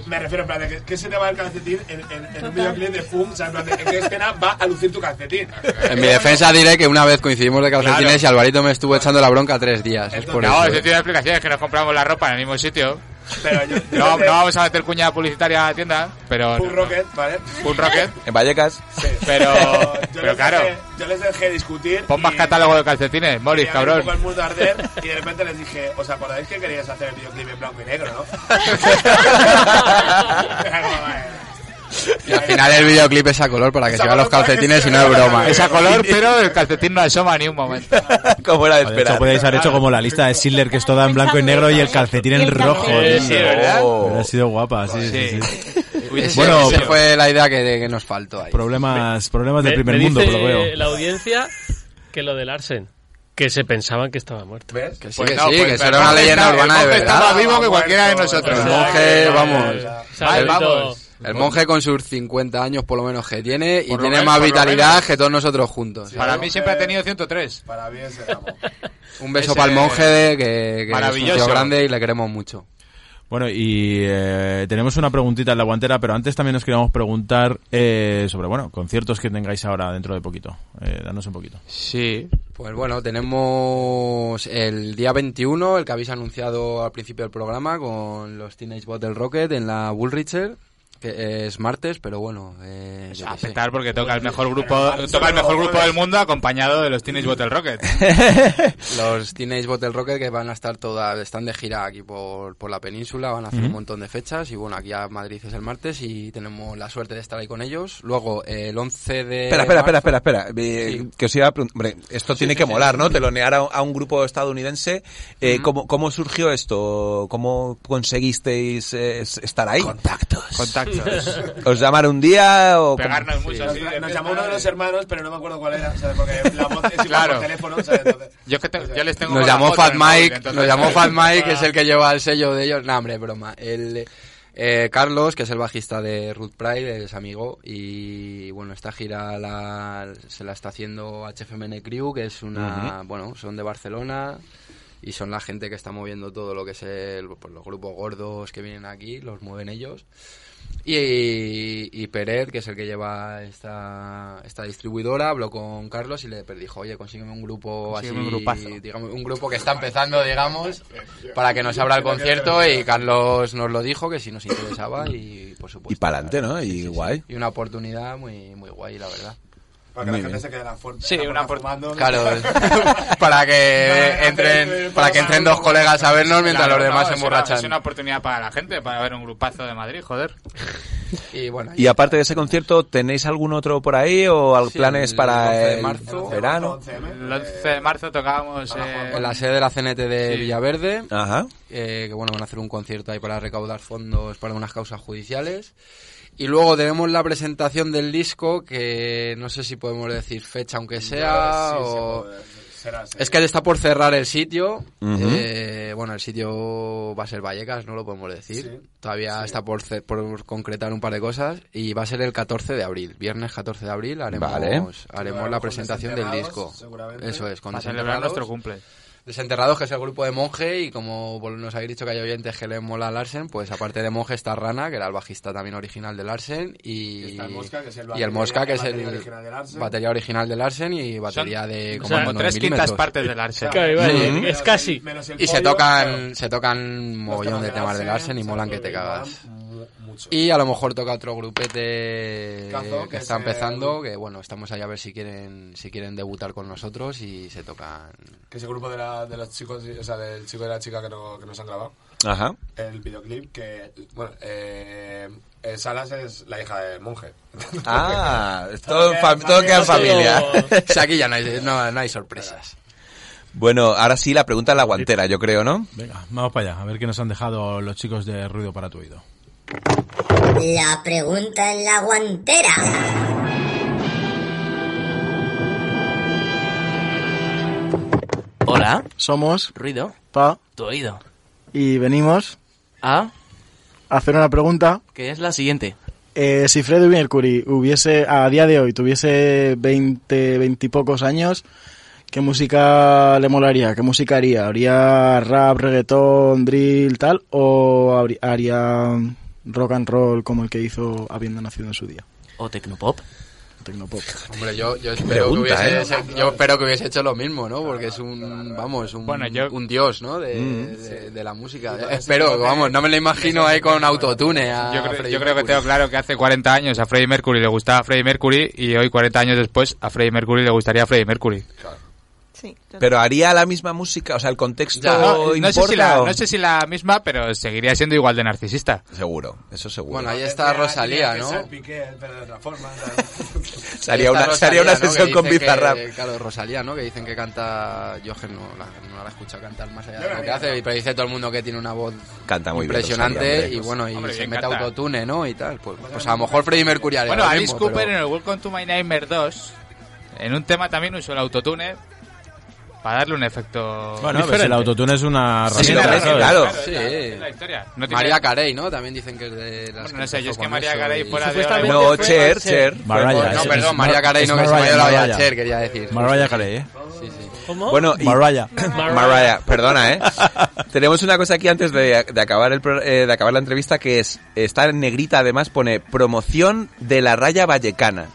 me refiero en plan de que, que se te va el calcetín en, en, en un videoclip de FUM, o sea, en plan de en qué escena va a lucir tu calcetín. En mi defensa diré que una vez coincidimos de calcetines Claro. y Alvarito me estuvo echando la bronca tres días. Es por No, eso. tiene una explicación, es que nos compramos la ropa en el mismo sitio. Pero yo, yo No, vamos a meter cuña publicitaria a la tienda, pero... Punk Rocket, ¿vale? Punk Rocket, En Vallecas. pero... yo Pero les claro, yo les dejé discutir. pon más catálogo de calcetines, un cabrón. poco el mundo arder, y de repente les dije, ¿os acordáis que queríais hacer el videoclip en blanco y negro, no? Y al final el videoclip es a color para que se vean los calcetines y no es broma. Es a color, pero el calcetín no asoma ni un momento. Como era de esperar. podéis haber hecho como la lista de Schindler, que es toda en blanco y negro y el calcetín en rojo. Sí, ¿verdad? Hubiera sido guapa, sí, sí, Sí. Bueno, Esa fue la idea que, que nos faltó ahí. Problemas, problemas del Me- primer me mundo, dice por lo veo. la audiencia que lo del Larsen, que se pensaban que estaba muerto. ¿Ves? Que sí, Pues que no, sí, pues que eso era una leyenda está- urbana de verdad. más vivo que cualquiera de nosotros. El o sea, monje, que- vamos. Vale, vamos. El monje con sus 50 años por lo menos que tiene y Por tiene menos, más vitalidad que todos nosotros juntos. Para mí siempre ha tenido 103. Para mí ese ramo. Un beso Ese- para el monje de- que, que es un Maravilloso. tío grande y le queremos mucho. Bueno, y eh, tenemos una preguntita en la guantera, pero antes también nos queríamos preguntar eh, sobre, bueno, conciertos que tengáis ahora dentro de poquito. Eh, danos un poquito. Sí. Pues bueno, tenemos el día 21, el que habéis anunciado al principio del programa, con los Teenage Bottle Rocket en la Bullricher, que es martes, pero bueno, eh, A petar porque toca el mejor grupo, toca el mejor grupo del mundo acompañado de los Teenage Bottle Rocket. Los Teenage Bottle Rocket que van a estar todas, están de gira aquí por, por la península, van a hacer un montón de fechas y bueno, aquí a Madrid es el martes y tenemos la suerte de estar ahí con ellos. Luego, eh, el 11 de... Espera, espera, espera, marzo- espera, espera. Eh, Sí. Que os iba a preguntar, hombre, esto tiene que molar, ¿no? Telonear a, a un grupo estadounidense. Eh, ¿cómo, ¿Cómo surgió esto? ¿Cómo conseguisteis eh, estar ahí? Contactos. Contactos. ¿Os llaman un día o...? Pegarnos mucho, Nos, sí. nos llamó uno de los hermanos, pero no me acuerdo cuál era, ¿sabes? Porque la voz es igual Claro. por teléfono, ¿sabes? Entonces, Yo, es que te- yo les tengo Nos la llamó Fat móvil, Mike, entonces- nos llamó Fat Mike, que es el que lleva el sello de ellos. No, hombre, broma. El, eh, Carlos, que es el bajista de Ruth Pride, es amigo. Y bueno, esta gira la, se la está haciendo HFMN Crew, que es una. Bueno, son de Barcelona. Y son la gente que está moviendo todo lo que es el, pues, los grupos gordos que vienen aquí, los mueven ellos. Y, y Peret, que es el que lleva esta, esta distribuidora, habló con Carlos y le dijo, oye, consígueme un grupo Consígueme así, un grupazo. digamos, un grupo que está empezando, digamos, para que nos abra el concierto y Carlos nos lo dijo, que si nos interesaba y por supuesto. Y para adelante, ¿no? Y guay. Y una oportunidad muy, muy guay, la verdad. Para que Muy la gente bien. se quede la fuerte. Sí, una por- Claro, para que entren, para que entren dos colegas a vernos mientras Claro, los demás no, se es una- emborrachan. Es una oportunidad para la gente, para ver un grupazo de Madrid, joder. Y bueno, Y aparte de ese concierto, ¿tenéis algún otro por ahí o al- Sí, planes el para 11 de el marzo. verano? El 11 de marzo tocábamos eh, en la sede de la CNT de Sí. Villaverde, Ajá. eh, que bueno, van a hacer un concierto ahí para recaudar fondos para unas causas judiciales. Y luego tenemos la presentación del disco, que no sé si podemos decir fecha aunque sea, Sí, o... será, sí. Es que está por cerrar el sitio. Eh, bueno, el sitio va a ser Vallecas, no lo podemos decir. Sí. Todavía está por, concretar un par de cosas. Y va a ser el 14 de abril. Viernes 14 de abril haremos, Vale. haremos la presentación del disco. seguramente. Eso es, con para celebrar nuestro cumple. Desenterrados, que es el grupo de Monje, y como nos habéis dicho que hay oyentes que le mola a Larsen, pues aparte de Monje está Rana, que era el bajista también original de Larsen, y, Y está el Mosca, que es el y el batería- Mosca, que es batería el original de Larsen. batería original de Larsen y batería de O sea, comando 9 tres quintas partes. Claro, vale, Sí. Es casi. Y se tocan, claro. se tocan un mogollón de temas de Larsen y molan que te cagas. Mucho. Y a lo mejor toca otro grupete Cazo, que que está es, empezando, que bueno, estamos ahí a ver si quieren, si quieren debutar con nosotros y se tocan. Que ese grupo de, la, de los chicos, o sea, del chico y la chica que, no, que nos han grabado. Ajá. El videoclip que, bueno, eh, eh, Salas es la hija del monje. Ah, es todo, todo queda en familia. O sea, aquí ya no hay, no, no hay sorpresas. Bueno, ahora sí la pregunta en la guantera, yo creo, ¿no? Venga, vamos para allá, a ver qué nos han dejado los chicos de Ruido para tu oído. La pregunta en la guantera. Hola, Somos ruido, Pa tu oído. y venimos a hacer una pregunta. que es la siguiente. Eh, si Freddie Mercury hubiese, a día de hoy, tuviese 20, 20 y pocos años, ¿qué música le molaría? ¿Qué música haría? ¿Haría rap, reggaetón, drill, tal? ¿O haría rock and roll como el que hizo habiendo nacido en su día? O Tecnopop. Tecnopop. Hombre, yo, yo, espero, Pregunta, que hubiese, ¿eh? yo espero que hubiese hecho lo mismo, ¿no? Porque es un, vamos, un, Bueno, yo- un dios, ¿no? De, Mm. de, de la música. espero, vamos, no me lo imagino ahí con autotune a Yo, creo- yo creo que tengo claro que hace 40 años a Freddie Mercury le gustaba Freddie Mercury y hoy 40 años después a Freddie Mercury le gustaría Freddie Mercury. Sí. Pero haría la misma música, o sea, el contexto Ya, no, no sé si la, o- no sé si la misma, pero seguiría siendo igual de narcisista. Seguro, eso seguro. Bueno, ahí está Rosalía, ¿no? Es Piqué, pero de otra forma. Se haría Ahí está una, se haría una ¿no? sesión Que con Bizarrap. Claro, Rosalía, ¿no? Que dicen que canta... Yo que no la, no la he escuchado cantar más allá de lo que hace, pero dice todo el mundo que tiene una voz Canta muy bien, impresionante Rosalía, y hombre. bueno, y Hombre, se mete canta. autotune, ¿no? Y tal. Pues, pues a lo mejor Freddie Mercury haría Bueno, Alice Cooper pero- en el Welcome to My Nightmare 2, en un tema también usó el autotune para darle un efecto Bueno, pues diferente. el autotune es una Sí, herramienta, claro, Sí. la- historia. No tiene- María Carey, ¿no? También dicen que es de las Bueno, que no sé, yo es que María Carey y- fuera de No, Cher, Cher. Mariah, No, perdón, María Mar- Carey no, que se me ha Mariah, ido la olla Mariah. Cher, quería decir. Mariah Carey, ¿eh? Sí, sí. ¿Cómo? Bueno, y- Mariah. Mariah, perdona, ¿eh? Tenemos una cosa aquí antes de, de acabar el pro- eh, de acabar la entrevista que es está en negrita además pone promoción de la raya vallecana.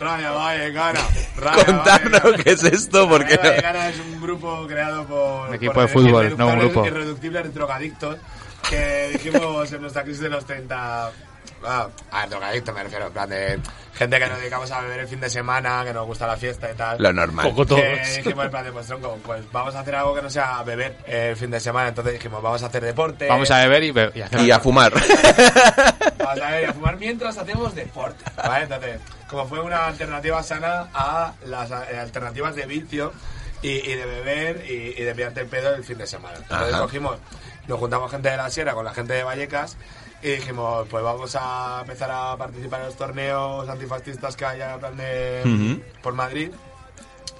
Raya Vallecana. Raya Contadnos Vallecana. qué es esto porque Raya Vallecana es un grupo creado por... Un equipo por de fútbol, no un grupo. Irreductibles drogadictos que dijimos en nuestra crisis de los 30... Ah, a drogadictos me refiero, en plan de gente que nos dedicamos a beber el fin de semana, que nos gusta la fiesta y tal. lo normal. Poco todos. Que dijimos en plan de, pues tronco, pues vamos a hacer algo que no sea beber el fin de semana. Entonces dijimos, vamos a hacer deporte. Vamos a beber y, be- y hacer Y a fumar. Vamos a ver, y a fumar mientras hacemos deporte. ¿vale? Entonces, como fue una alternativa sana a las eh, alternativas de vicio y, y de beber y, y de pillarte el pedo el fin de semana. Entonces Ajá. cogimos nos juntamos gente de la Sierra con la gente de Vallecas y dijimos, pues vamos a empezar a participar en los torneos antifascistas que haya en plan de- por Madrid.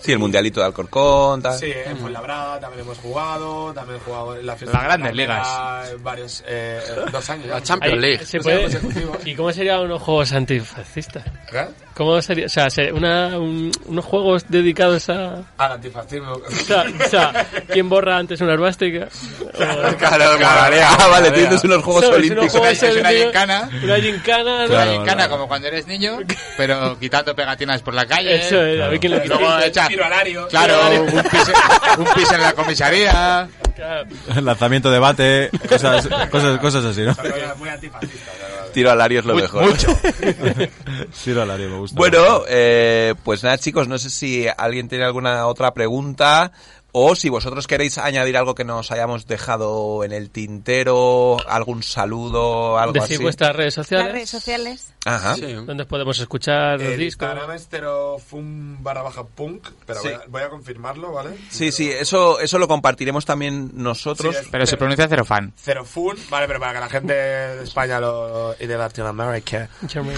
Sí, el mundialito de Alcorcón, tal. Sí, en Fuenlabrada también hemos jugado, también he jugado en la fiesta Las grandes Canaria, Varios, eh, eh, dos años. ya. Ahí se Dos puede-. ¿Y cómo serían unos juegos antifascistas? ¿Qué? ¿Cómo sería? O sea, se- una, un- unos juegos dedicados a... Al antifascismo. O sea, o sea, ¿quién borra antes una herbástica? O- Claro, molaría. Ah, vale, tienes unos Juegos ¿Sabes? Olímpicos. Unos Juegos Es una gincana. Una gincana, ¿no? Una gincana como cuando eres niño, pero quitando pegatinas por la calle. Eso es, a ver quién le Luego quita. Tiro al ario. Claro, ario. un pis, un pis en la comisaría. Lanzamiento de bate, cosas, cosas, cosas así, ¿no? Muy antifascista. Tiro al ario es lo mejor. mucho. Tiro al área, me gusta. Bueno, eh, pues nada chicos, no sé si alguien tiene alguna otra pregunta o si vosotros queréis añadir algo que nos hayamos dejado en el tintero, algún saludo, algo Decir así. vuestras redes Las sociales. redes sociales. Ajá. ¿Dónde podemos escuchar los El discos? Instagram es terofun barra baja punk, pero Sí. voy, a, voy a confirmarlo, ¿vale? Sí, sí, eso, eso lo compartiremos también nosotros. Sí, es- Pero se pronuncia Cerofan. Cerofun, vale, pero para que la gente de España lo, y de Latinoamérica,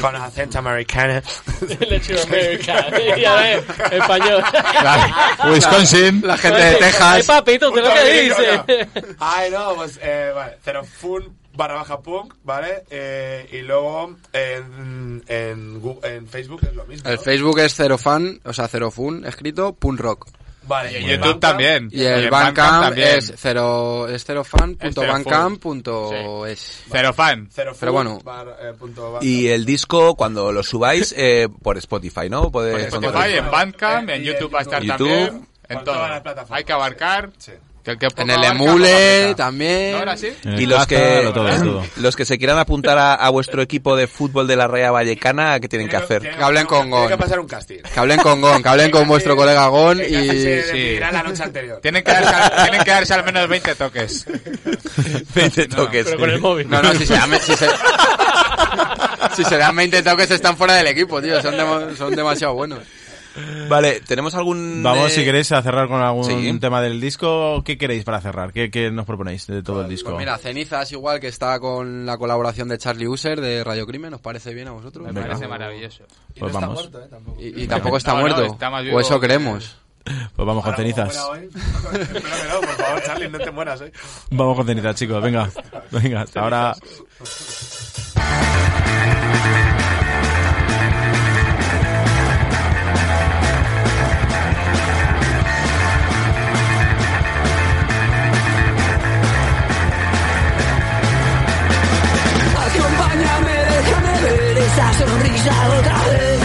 con acento americano. Latinoamérica. Español. Wisconsin. La gente de Texas. Ay, papito, ¿qué es lo que dice? Ay, no, pues, eh, vale, Cerofun barra baja punk, ¿vale? Eh, y luego en, en, Gu- en Facebook es lo mismo. El ¿no? Facebook es Cerofan, o sea, Cerofun escrito, Punk Rock. Vale, Y en el YouTube Bandcamp- también. Y el en Bandcamp es cero, es cerofan.bandcamp.es. Cerofan. Cerofun Pero bueno. bar- eh, punto. Y el disco, cuando lo subáis, eh, por Spotify, ¿no? Por Spotify, en Bandcamp, en Y YouTube va a estar YouTube. también. En todas las plataformas. Hay que abarcar. Que el que poco En el emule también. ¿No, sí? El Y los que, lo todo, lo todo. los que se quieran apuntar a, a vuestro equipo de fútbol de la Raya Vallecana, ¿qué tienen que hacer? Que hablen con Gon. que pasar un casting. Que hablen con Gon, que hablen con vuestro colega Gon Que y... decidirá la noche anterior. Tienen que, darse al, tienen que darse al menos 20 toques. 20 toques. Pero con el móvil. No, no, si se dan, si se, si se dan 20 toques están fuera del equipo, tío. Son, demo- son demasiado buenos. Vale, ¿tenemos algún...? Vamos, eh, si queréis, a cerrar con algún Sí. tema del disco. ¿Qué queréis para cerrar? ¿Qué, qué nos proponéis de todo el disco? Pues mira, Cenizas igual que está con la colaboración de Charlie User de Radio Crimen, ¿os parece bien a vosotros? Me parece maravilloso. Y Pues no está vamos. muerto, ¿eh? Tampoco. Y, y tampoco está No, no, muerto. está más o eso que- creemos. Pues vamos con Ahora, como cenizas. hoy. No, por favor, Charlie, no te mueras, ¿eh? Vamos con cenizas, chicos. Venga, venga, hasta ahora. otra vez.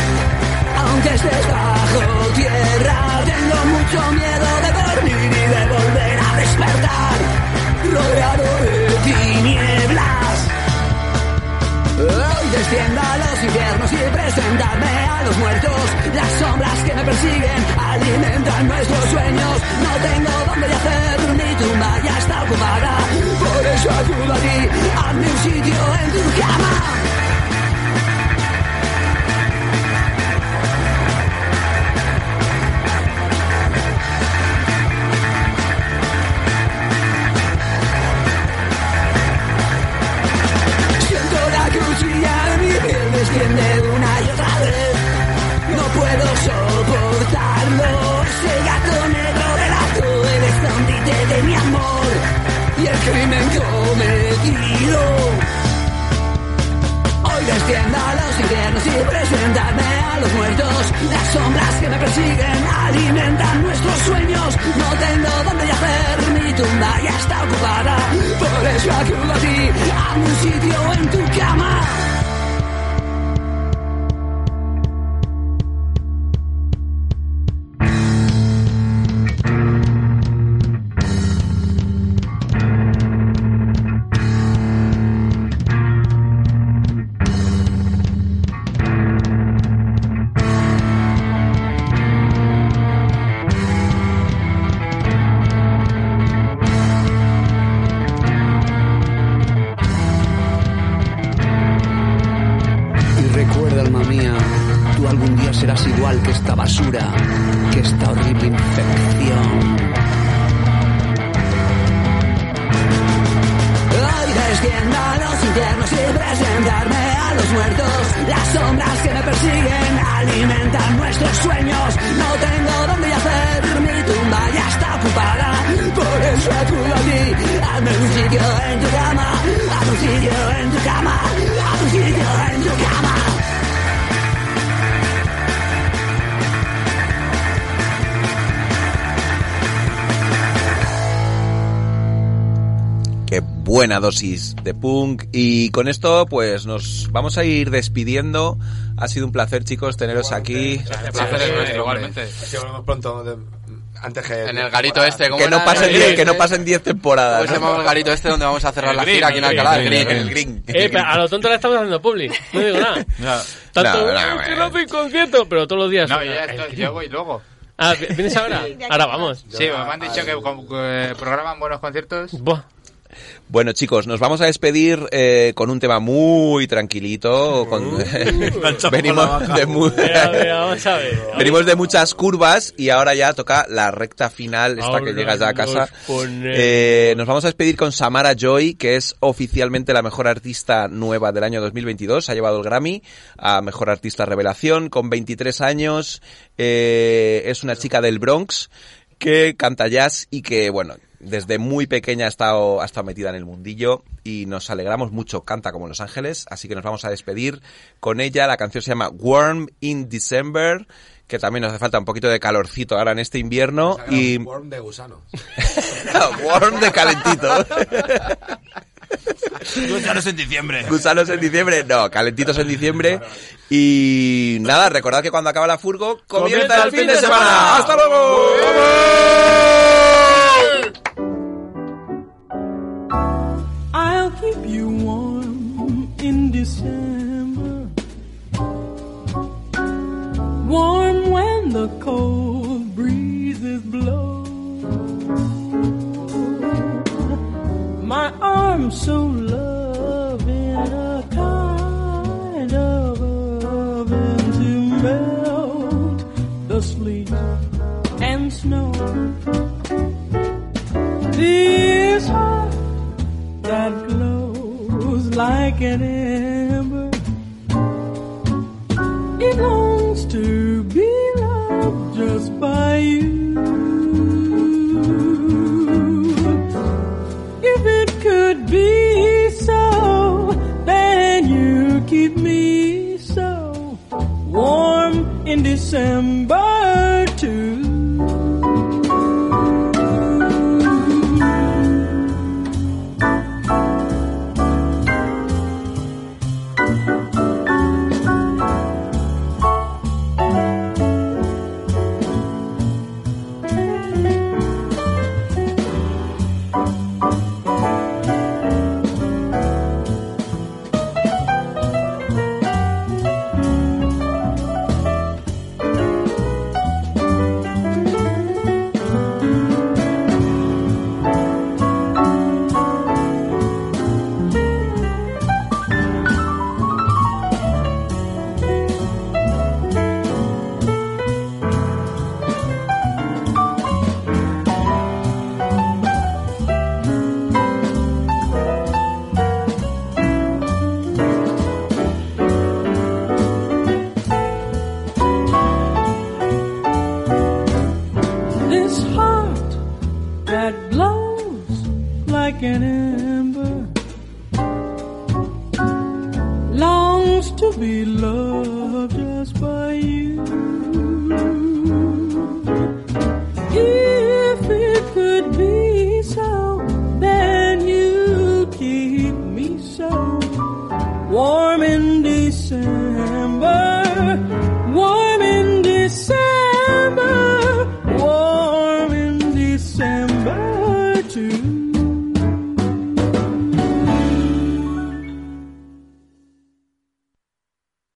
Aunque estés bajo tierra, tengo mucho miedo de dormir y de volver a despertar. Rodeado de tinieblas. Hoy descienda a los infiernos y presentarme a los muertos. Las sombras que me persiguen alimentan nuestros sueños. No tengo dónde yacer, mi tumba ya está ocupada. Por eso acudo a ti, hazme un sitio en tu cama. Escondite de mi amor y el crimen cometido. Hoy descienda a los infiernos y presentarme a los muertos. Las sombras que me persiguen alimentan nuestros sueños. No tengo dónde yacer, mi tumba ya está ocupada. Por eso acudo a ti, a un sitio en tu cama. Dosis de punk. Y con esto, pues nos vamos a ir despidiendo. Ha sido un placer, chicos, teneros aquí. El placer es nuestro, igualmente. Así volvemos pronto. de- antes que... En el garito este, ¿cómo Que no pasen El- diez- que no pasen 10 temporadas. ¿Cómo se llama el garito este donde vamos a cerrar la gira aquí en Alcalá? El Green. El green. Eh, pero a lo tonto le estamos haciendo public. No digo nada. Tanto, No, no, "Eh, no, que no un concierto, pero todos los días. No, ya el estoy, yo voy luego. Ah, ¿vienes ahora? Ahora vamos. Sí, me han dicho que que programan buenos conciertos. Bueno, chicos, nos vamos a despedir eh, con un tema muy tranquilito. Con, venimos, de mu- Mira, mira, vamos a ver. venimos de muchas curvas y ahora ya toca la recta final, esta Ahora que llegas ya a casa. nos Eh, nos vamos a despedir con Samara Joy, que es oficialmente la mejor artista nueva del año 2022. Ha llevado el Grammy a mejor artista revelación con 23 años. Eh, es una chica del Bronx que canta jazz y que, bueno, desde muy pequeña ha estado, ha estado metida en el mundillo y nos alegramos mucho. Canta como Los Ángeles, así que nos vamos a despedir con ella. La canción se llama Warm in December, que también nos hace falta un poquito de calorcito ahora en este invierno. Y Worm de gusano. Warm de calentito. Gusanos en diciembre. Gusanos en diciembre, no, calentitos en diciembre. Y nada, recordad que cuando acaba la furgo, comienza el fin de semana. ¡Hasta luego! I'll